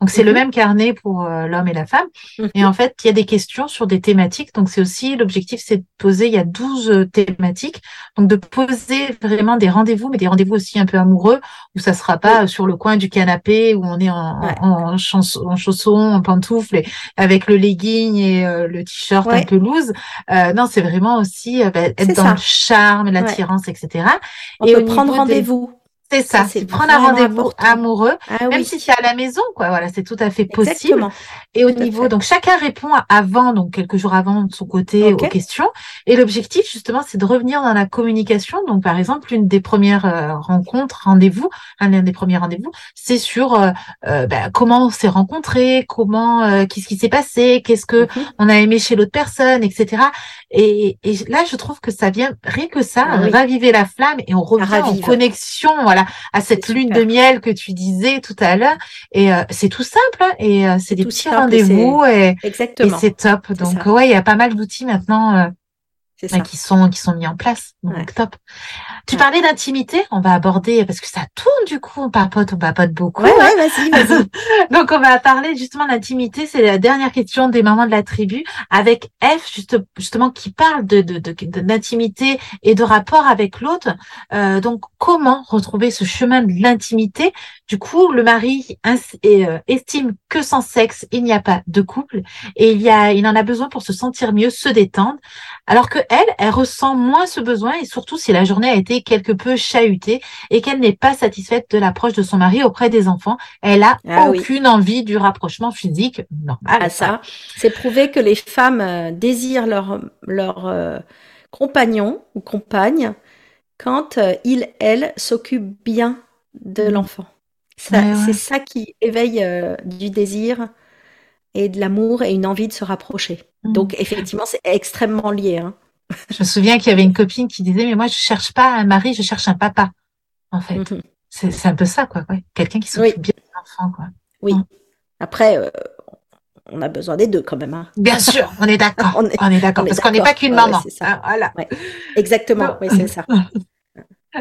Donc c'est le même carnet pour euh, l'homme et la femme. Et en fait, il y a des questions sur des thématiques. Donc c'est aussi l'objectif, c'est de poser. Il y a 12 thématiques. Donc de poser vraiment des rendez-vous, mais des rendez-vous aussi un peu amoureux, où ça sera pas sur le coin du canapé où on est en, ouais. en, en, en chaussons, en pantoufles, et avec le legging et euh, le t-shirt ouais. un peu loose. Euh, non, c'est vraiment aussi euh, être dans ça. le charme, l'attirance, etc. On et peut prendre rendez-vous. C'est ça, c'est prendre un rendez-vous amoureux, ah, même oui. si c'est à la maison, quoi. Voilà, c'est tout à fait possible. Exactement. Et au tout niveau, donc chacun répond avant, donc quelques jours avant de son côté okay. aux questions. Et l'objectif, justement, c'est de revenir dans la communication. Donc, par exemple, une des premières euh, rencontres, rendez-vous, un des premiers rendez-vous, c'est sur euh, euh, bah, comment on s'est rencontrés, comment, euh, qu'est-ce qui s'est passé, qu'est-ce que mm -hmm. on a aimé chez l'autre personne, etc. Et, et, là, je trouve que ça vient rien que ça, ah, oui. raviver la flamme et on revient en connexion, voilà voilà, à cette lune de miel que tu disais tout à l'heure. Et euh, c'est tout simple, hein, et euh, c'est des petits rendez-vous, et, et c'est top. Donc ouais, il y a pas mal d'outils maintenant euh, bah, qui sont qui sont mis en place. Donc ouais. top. Tu ouais. parlais d'intimité, on va aborder parce que ça tourne du coup, on papote, on papote beaucoup. Ouais, ouais, vas-y, vas-y. Donc on va parler justement d'intimité, c'est la dernière question des mamans de la tribu avec F juste, justement qui parle de d'intimité de, de, et de rapport avec l'autre. Euh, donc comment retrouver ce chemin de l'intimité Du coup, le mari euh, estime que sans sexe, il n'y a pas de couple et il y a il en a besoin pour se sentir mieux, se détendre, alors que elle, elle ressent moins ce besoin et surtout si la journée a été quelque peu chahutée et qu'elle n'est pas satisfaite de l'approche de son mari auprès des enfants, elle a ah, aucune oui. envie du rapprochement physique normal. Ah, ça, c'est prouvé que les femmes euh, désirent leur leur euh, compagnon ou compagne quand euh, il elle s'occupe bien de mmh. l'enfant. Ça, ouais, ouais. C'est ça qui éveille euh, du désir et de l'amour et une envie de se rapprocher. Mmh. Donc effectivement, c'est extrêmement lié. Hein. Je me souviens qu'il y avait une copine qui disait, mais moi, je cherche pas un mari, je cherche un papa, en fait. Mmh. C'est un peu ça, quoi. Ouais. Quelqu'un qui s'occupe oui. bien de l'enfant, quoi. Oui. Mmh. Après, euh, on a besoin des deux, quand même. Hein. Bien sûr, on est d'accord. on est, on est d'accord. Parce qu'on n'est pas qu'une maman. Ouais, ça. Voilà. Exactement, oui, c'est ça.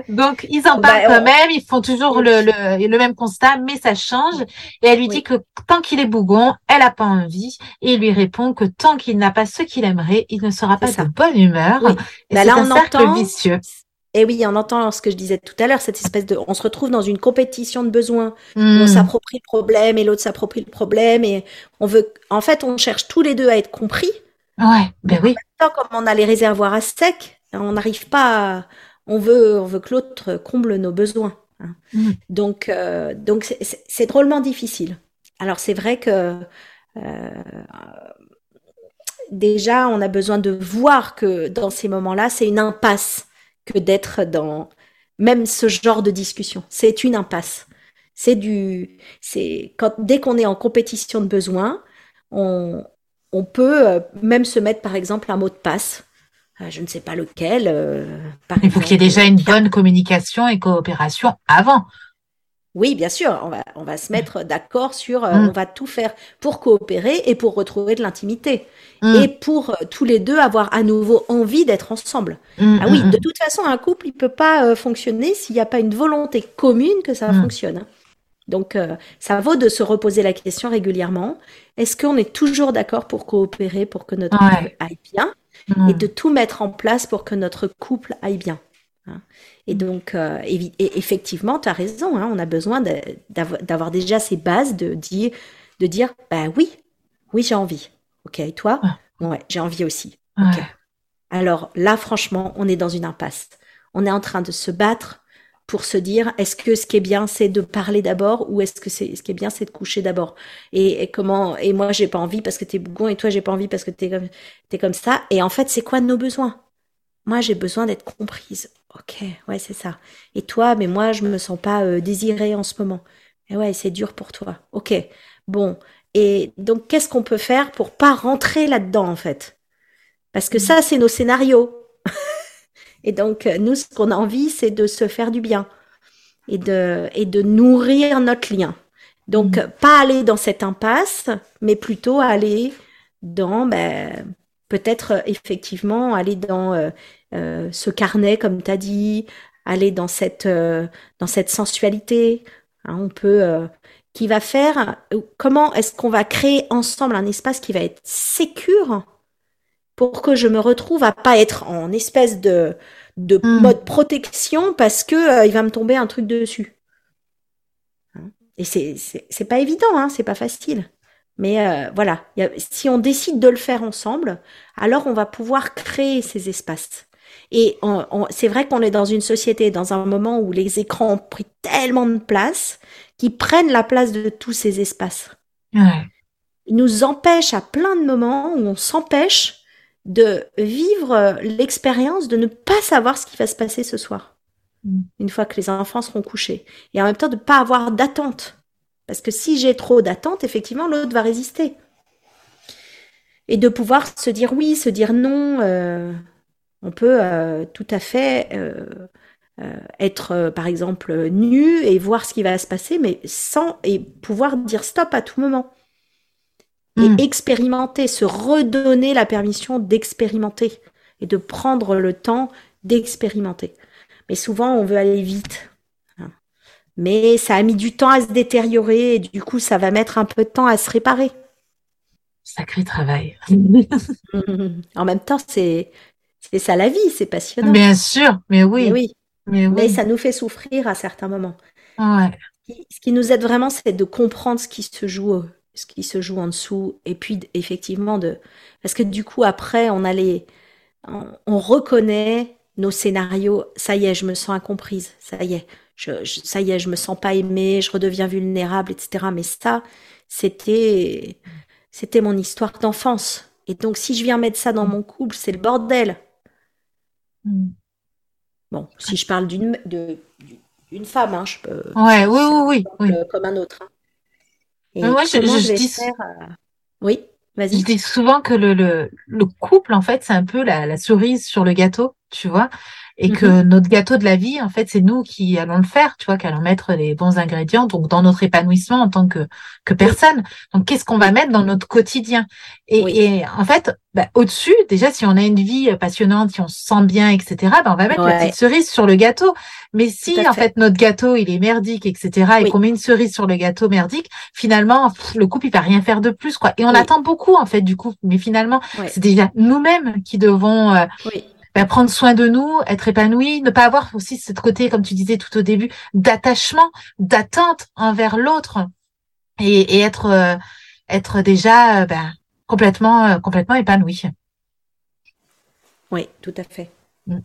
Donc, ils en parlent bah, quand même, ils font toujours le, le, le, même constat, mais ça change. Et elle lui dit que tant qu'il est bougon, elle n'a pas envie. Et il lui répond que tant qu'il n'a pas ce qu'il aimerait, il ne sera pas de bonne humeur. Oui. Et bah, là, on un entend, vicieux. Et oui, on entend ce que je disais tout à l'heure, cette espèce de, on se retrouve dans une compétition de besoins. On s'approprie le problème et l'autre s'approprie le problème et on veut, en fait, on cherche tous les deux à être compris. Ouais, ben oui. Temps, comme on a les réservoirs à sec, on n'arrive pas à, on veut, on veut que l'autre comble nos besoins. Hein. Mmh. Donc, euh, donc c'est drôlement difficile. Alors c'est vrai que euh, déjà on a besoin de voir que dans ces moments-là, c'est une impasse que d'être dans même ce genre de discussion. C'est une impasse. C'est du, c'est quand dès qu'on est en compétition de besoins, on, on peut euh, même se mettre par exemple un mot de passe je ne sais pas lequel. Euh, par Il faut qu'il y ait déjà une bonne communication et coopération avant. Oui, bien sûr, on va, on va se mettre d'accord sur, euh, mm. on va tout faire pour coopérer et pour retrouver de l'intimité. Mm. Et pour euh, tous les deux avoir à nouveau envie d'être ensemble. Mm, ah oui, de toute façon, un couple, il peut pas euh, fonctionner s'il n'y a pas une volonté commune que ça fonctionne. Donc, ça vaut de se reposer la question régulièrement. Est-ce qu'on est toujours d'accord pour coopérer, pour que notre ouais. couple aille bien? Et de tout mettre en place pour que notre couple aille bien. Hein. Et donc, euh, et, et effectivement, tu as raison, hein, on a besoin d'avoir déjà ces bases de dire, de dire bah oui, oui, j'ai envie. Ok, et toi? Ouais, j'ai envie aussi. Ok. Alors là, franchement, on est dans une impasse. On est en train de se battre pour se dire est-ce que ce qui est bien c'est de parler d'abord ou est-ce que c'est ce qui est bien c'est de coucher d'abord? Et, et, comment et moi j'ai pas envie parce que t'es bougon et toi j'ai pas envie parce que t'es comme t'es comme ça et en fait c'est quoi nos besoins? Moi j'ai besoin d'être comprise ok ouais c'est ça et toi mais moi je me sens pas euh, désirée en ce moment Et ouais, c'est dur pour toi. Ok. Bon. Et donc, qu'est-ce qu'on peut faire pour pas rentrer là-dedans, en fait? Parce que ça, c'est nos scénarios. Et donc, nous, ce qu'on a envie, c'est de se faire du bien et de, et de nourrir notre lien. Donc, mm. pas aller dans cette impasse, mais plutôt aller dans, ben, peut-être effectivement aller dans euh, euh, ce carnet, comme tu as dit, aller dans cette, euh, dans cette sensualité. Hein, on peut, qui va faire, comment est-ce qu'on va créer ensemble un espace qui va être sécure pour que je me retrouve à pas être en espèce de, de mm. mode protection parce que il va me tomber un truc dessus. Et c'est c'est pas évident, hein, c'est pas facile. Mais euh, voilà, si on décide de le faire ensemble, alors on va pouvoir créer ces espaces. Et c'est vrai qu'on est dans une société, dans un moment où les écrans ont pris tellement de place, qu'ils prennent la place de tous ces espaces. Ouais. Ils nous empêchent à plein de moments où on s'empêche de vivre l'expérience de ne pas savoir ce qui va se passer ce soir. Mm. une fois que les enfants seront couchés. Et en même temps, de ne pas avoir d'attente. Parce que si j'ai trop d'attente, effectivement, l'autre va résister. Et de pouvoir se dire oui, se dire non, euh, on peut euh, tout à fait euh, être, par exemple, nu et voir ce qui va se passer, mais sans et pouvoir dire stop à tout moment. Et mm. expérimenter, se redonner la permission d'expérimenter et de prendre le temps d'expérimenter. Mais souvent, on veut aller vite. Mais ça a mis du temps à se détériorer et du coup, ça va mettre un peu de temps à se réparer. Sacré travail. en même temps, c'est ça la vie, c'est passionnant. Bien sûr, mais oui. oui. Mais, ça nous fait souffrir à certains moments. Ouais. Ce qui nous aide vraiment, c'est de comprendre ce qui se joue, ce qui se joue en dessous, et puis effectivement de, parce que du coup après, on a on reconnaît nos scénarios, ça y est, je me sens incomprise, ça y est, je, ça y est, je me sens pas aimée, je redeviens vulnérable, etc. Mais ça, c'était, c'était mon histoire d'enfance. Et donc, si je viens mettre ça dans mon couple, c'est le bordel. Hmm. Bon, si je parle d'une, de, d'une femme, hein, je peux. Ouais, oui, oui, oui, Comme un autre. Hein. Et moi, je, je, dis... Euh, oui. Je dis souvent que le, le, le couple, en fait, c'est un peu la, la, cerise sur le gâteau, tu vois et que mhm. notre gâteau de la vie, en fait, c'est nous qui allons le faire, tu vois, qui allons mettre les bons ingrédients, donc dans notre épanouissement en tant que que personne. Donc, qu'est-ce qu'on va mettre dans notre quotidien? Et, et, en fait, bah, au-dessus, déjà, si on a une vie passionnante, si on se sent bien, etc., bah, on va mettre la petite cerise sur le gâteau. Mais si en fait. notre gâteau il est merdique, etc., et qu'on met une cerise sur le gâteau merdique, finalement, le couple il va rien faire de plus, quoi. Et on attend beaucoup en fait du coup, mais finalement, c'est déjà nous-mêmes qui devons euh, prendre soin de nous, être épanoui, ne pas avoir aussi ce côté, comme tu disais tout au début, d'attachement, d'attente envers l'autre et, être euh, être déjà euh, bah, complètement euh, complètement épanoui. Oui, tout à fait. Mm.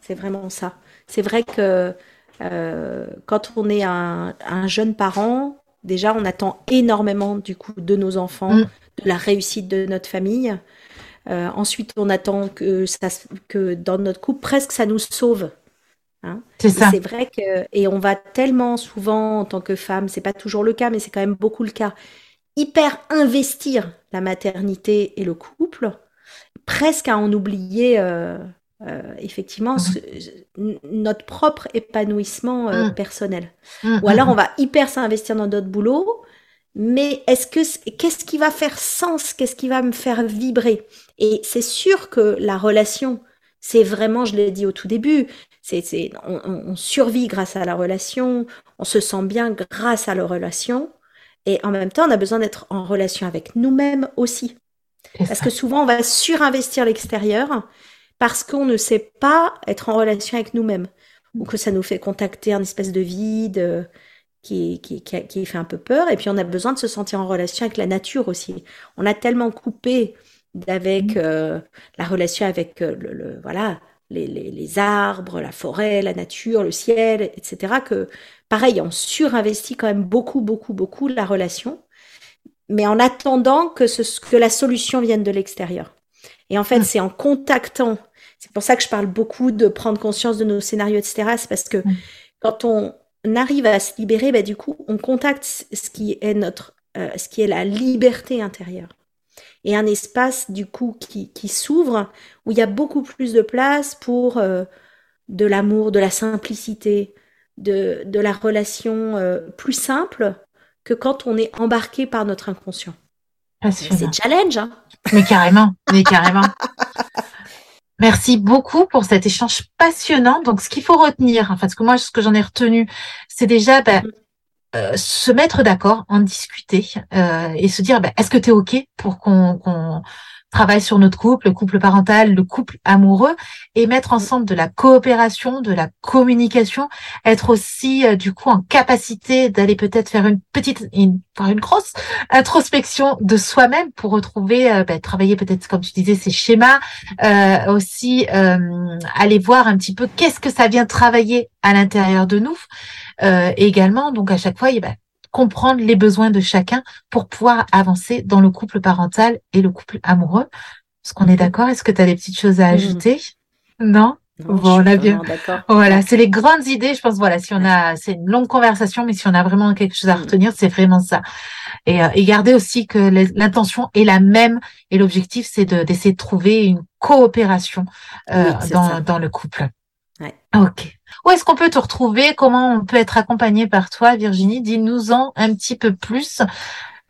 C'est vraiment ça. C'est vrai que quand on est un, jeune parent, déjà on attend énormément du coup de nos enfants, mm. de la réussite de notre famille. Euh, ensuite, on attend que, ça, que dans notre couple, presque ça nous sauve. Hein. c'est ça. C'est vrai que et on va tellement souvent en tant que femme, c'est pas toujours le cas, mais c'est quand même beaucoup le cas, hyper investir la maternité et le couple, presque à en oublier euh, euh, effectivement mmh. notre propre épanouissement mmh. personnel. Mmh, Ou alors on va hyper s'investir dans notre boulot, mais est-ce que qu'est-ce qui va faire sens? Qu'est-ce qui va me faire vibrer? Et c'est sûr que la relation, c'est vraiment, je l'ai dit au tout début, c'est, on, on, survit grâce à la relation, on se sent bien grâce à la relation, et en même temps, on a besoin d'être en relation avec nous-mêmes aussi. Parce que souvent, on va surinvestir l'extérieur parce qu'on ne sait pas être en relation avec nous-mêmes, ou que ça nous fait contacter un espèce de vide qui, qui, qui, fait un peu peur. Et puis on a besoin de se sentir en relation avec la nature aussi. On a tellement coupé avec mmh. euh, la relation avec euh, le, voilà les, les, les, arbres, la forêt, la nature, le ciel, etc. Que pareil, on surinvestit quand même beaucoup, beaucoup, beaucoup la relation, mais en attendant que, ce, que la solution vienne de l'extérieur. Et en fait, mmh. c'est en contactant. C'est pour ça que je parle beaucoup de prendre conscience de nos scénarios, etc. C'est parce que mmh. quand on arrive à se libérer, bah, du coup, on contacte ce qui est notre, euh, ce qui est la liberté intérieure. Et un espace, du coup, qui, qui s'ouvre, où il y a beaucoup plus de place pour euh, de l'amour, de la simplicité, de, de la relation euh, plus simple que quand on est embarqué par notre inconscient. C'est challenge, hein Mais carrément, mais carrément. Merci beaucoup pour cet échange passionnant. Donc, ce qu'il faut retenir, enfin, ce que moi, ce que j'en ai retenu, c'est déjà ben, euh, se mettre d'accord, en discuter euh, et se dire, ben, est-ce que tu es OK pour qu'on travaille sur notre couple, le couple parental, le couple amoureux, et mettre ensemble de la coopération, de la communication, être aussi euh, du coup en capacité d'aller peut-être faire une petite, une, une grosse introspection de soi-même pour retrouver, ben, travailler peut-être comme tu disais ces schémas, euh, aussi aller voir un petit peu qu'est-ce que ça vient travailler à l'intérieur de nous. Également, donc à chaque fois, ben, comprendre les besoins de chacun pour pouvoir avancer dans le couple parental et le couple amoureux. Est-ce qu'on est d'accord? Est-ce que tu as des petites choses à mhm. ajouter? Non? Bon, on a bien. Voilà, c'est les grandes idées. Je pense, voilà, si on a, c'est une longue conversation, mais si on a vraiment quelque chose à mhm. retenir, c'est vraiment ça. Et, euh, et garder aussi que l'intention est la même et l'objectif, c'est d'essayer de, trouver une coopération euh, dans, dans le couple. Ouais. Ok. Où est-ce qu'on peut te retrouver? Comment on peut être accompagné par toi, Virginie? Dis-nous-en un petit peu plus.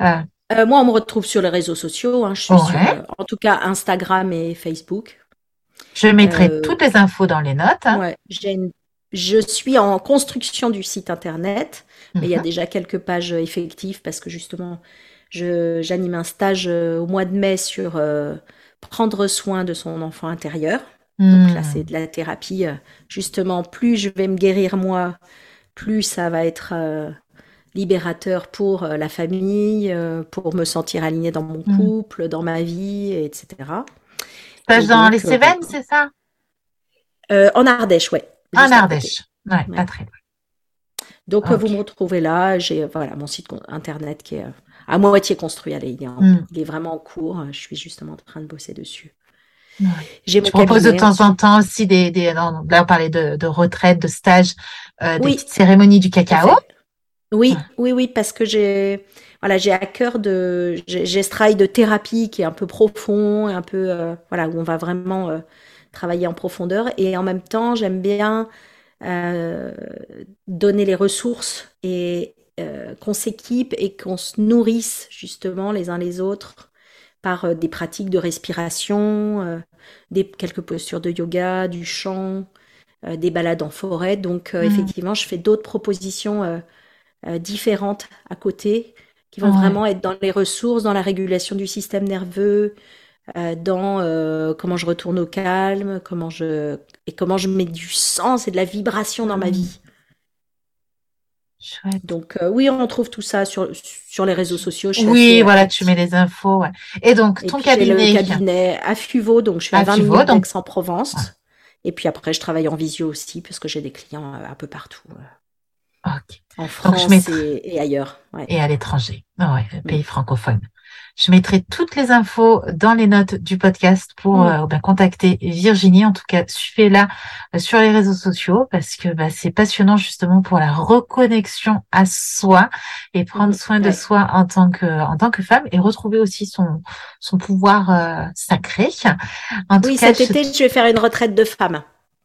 Euh, euh, moi, on me retrouve sur les réseaux sociaux. Hein. Je suis sur, euh, en tout cas, Instagram et Facebook. Je mettrai toutes les infos dans les notes. Hein. Ouais, Je suis en construction du site internet, mais il y a mhm. déjà quelques pages effectives parce que justement, j'anime un stage au mois de mai sur prendre soin de son enfant intérieur. Donc là, hmm. c'est de la thérapie. Euh, justement, plus je vais me guérir moi, plus ça va être euh, libérateur pour euh, la famille, pour me sentir alignée dans mon hmm. couple, dans ma vie, etc. Stage dans les Cévennes, c'est ça? En Ardèche, ouais. En Ardèche, ouais, pas très loin. Donc vous me retrouvez là. J'ai voilà mon site internet qui est à moitié construit. Allez, il, est hmm. il est vraiment en cours. Je suis justement en train de bosser dessus. Je propose de temps en temps aussi des, des là on parlait de, de retraite, de stage, euh, des petites cérémonies du cacao. Oui, oui, oui, parce que j'ai voilà, j'ai à cœur de j'ai ce travail de thérapie qui est un peu profond, un peu euh, voilà où on va vraiment euh, travailler en profondeur. Et en même temps j'aime bien euh, donner les ressources et qu'on s'équipe et qu'on se nourrisse justement les uns les autres par des pratiques de respiration, des, quelques postures de yoga, du chant, euh, des balades en forêt. Donc euh, mm. effectivement, je fais d'autres propositions euh, différentes à côté qui vont vraiment être dans les ressources, dans la régulation du système nerveux, dans comment je retourne au calme, comment je et comment je mets du sens et de la vibration dans ma mm. vie. Chouette. Donc oui, on trouve tout ça sur sur les réseaux sociaux. oui, voilà, tu mets les infos. Et donc ton cabinet. Le cabinet à Fuveau, donc je suis à, 20 minutes d'Aix-en-Provence. Et puis après, je travaille en visio aussi parce que j'ai des clients un peu partout. En France et, ailleurs. Et à l'étranger, oh pays francophone. Je mettrai toutes les infos dans les notes du podcast pour mm. euh, ben, contacter Virginie. En tout cas, suivez-la euh, sur les réseaux sociaux parce que bah, c'est passionnant justement pour la reconnexion à soi et prendre mm. soin de soi en tant que en tant que femme et retrouver aussi son son pouvoir euh, sacré. En oui, cet été, je vais faire une retraite de femme.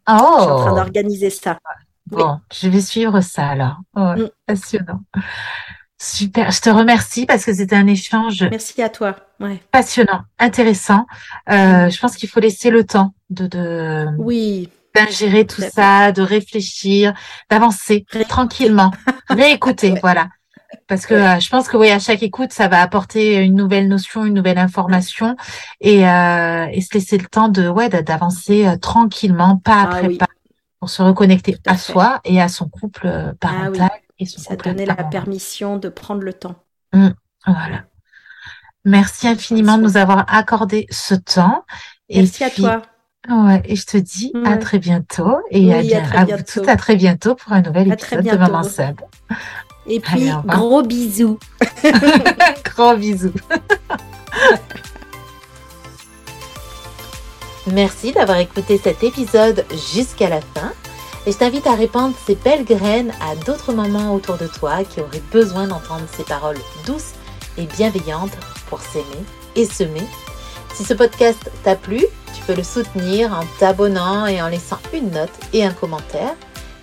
Oh. Je suis en train d'organiser ça. Bon, je vais suivre ça alors. Mm. Passionnant. Super, je te remercie parce que c'était un échange. Merci à toi. Ouais. Passionnant, intéressant. Euh, je pense qu'il faut laisser le temps de, de oui d'ingérer tout ça, de réfléchir, d'avancer tranquillement, réécouter, voilà. Parce que euh, je pense que oui, à chaque écoute, ça va apporter une nouvelle notion, une nouvelle information, et, euh, et se laisser le temps de ouais d'avancer euh, tranquillement, pas ah après pas, pour se reconnecter à, soi et à son couple ah parental et ça donnait la permission de prendre le temps. Mmh, voilà. Merci infiniment de nous avoir accordé ce temps. Merci à toi. Ouais, et je te dis à très bientôt et à, bien, à, vous toutes à très bientôt pour un nouvel épisode de Maman Seb. Et puis, gros bisous. gros bisous. Merci d'avoir écouté cet épisode jusqu'à la fin. Et je t'invite à répandre ces belles graines à d'autres mamans autour de toi qui auraient besoin d'entendre ces paroles douces et bienveillantes pour s'aimer et semer. Si ce podcast t'a plu, tu peux le soutenir en t'abonnant et en laissant une note et un commentaire.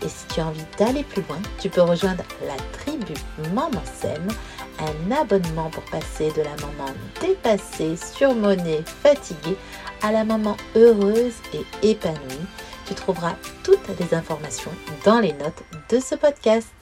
Et si tu as envie d'aller plus loin, tu peux rejoindre la tribu Maman Sème, un abonnement pour passer de la maman dépassée, surmonnée, fatiguée à la maman heureuse et épanouie. Tu trouveras toutes les informations dans les notes de ce podcast.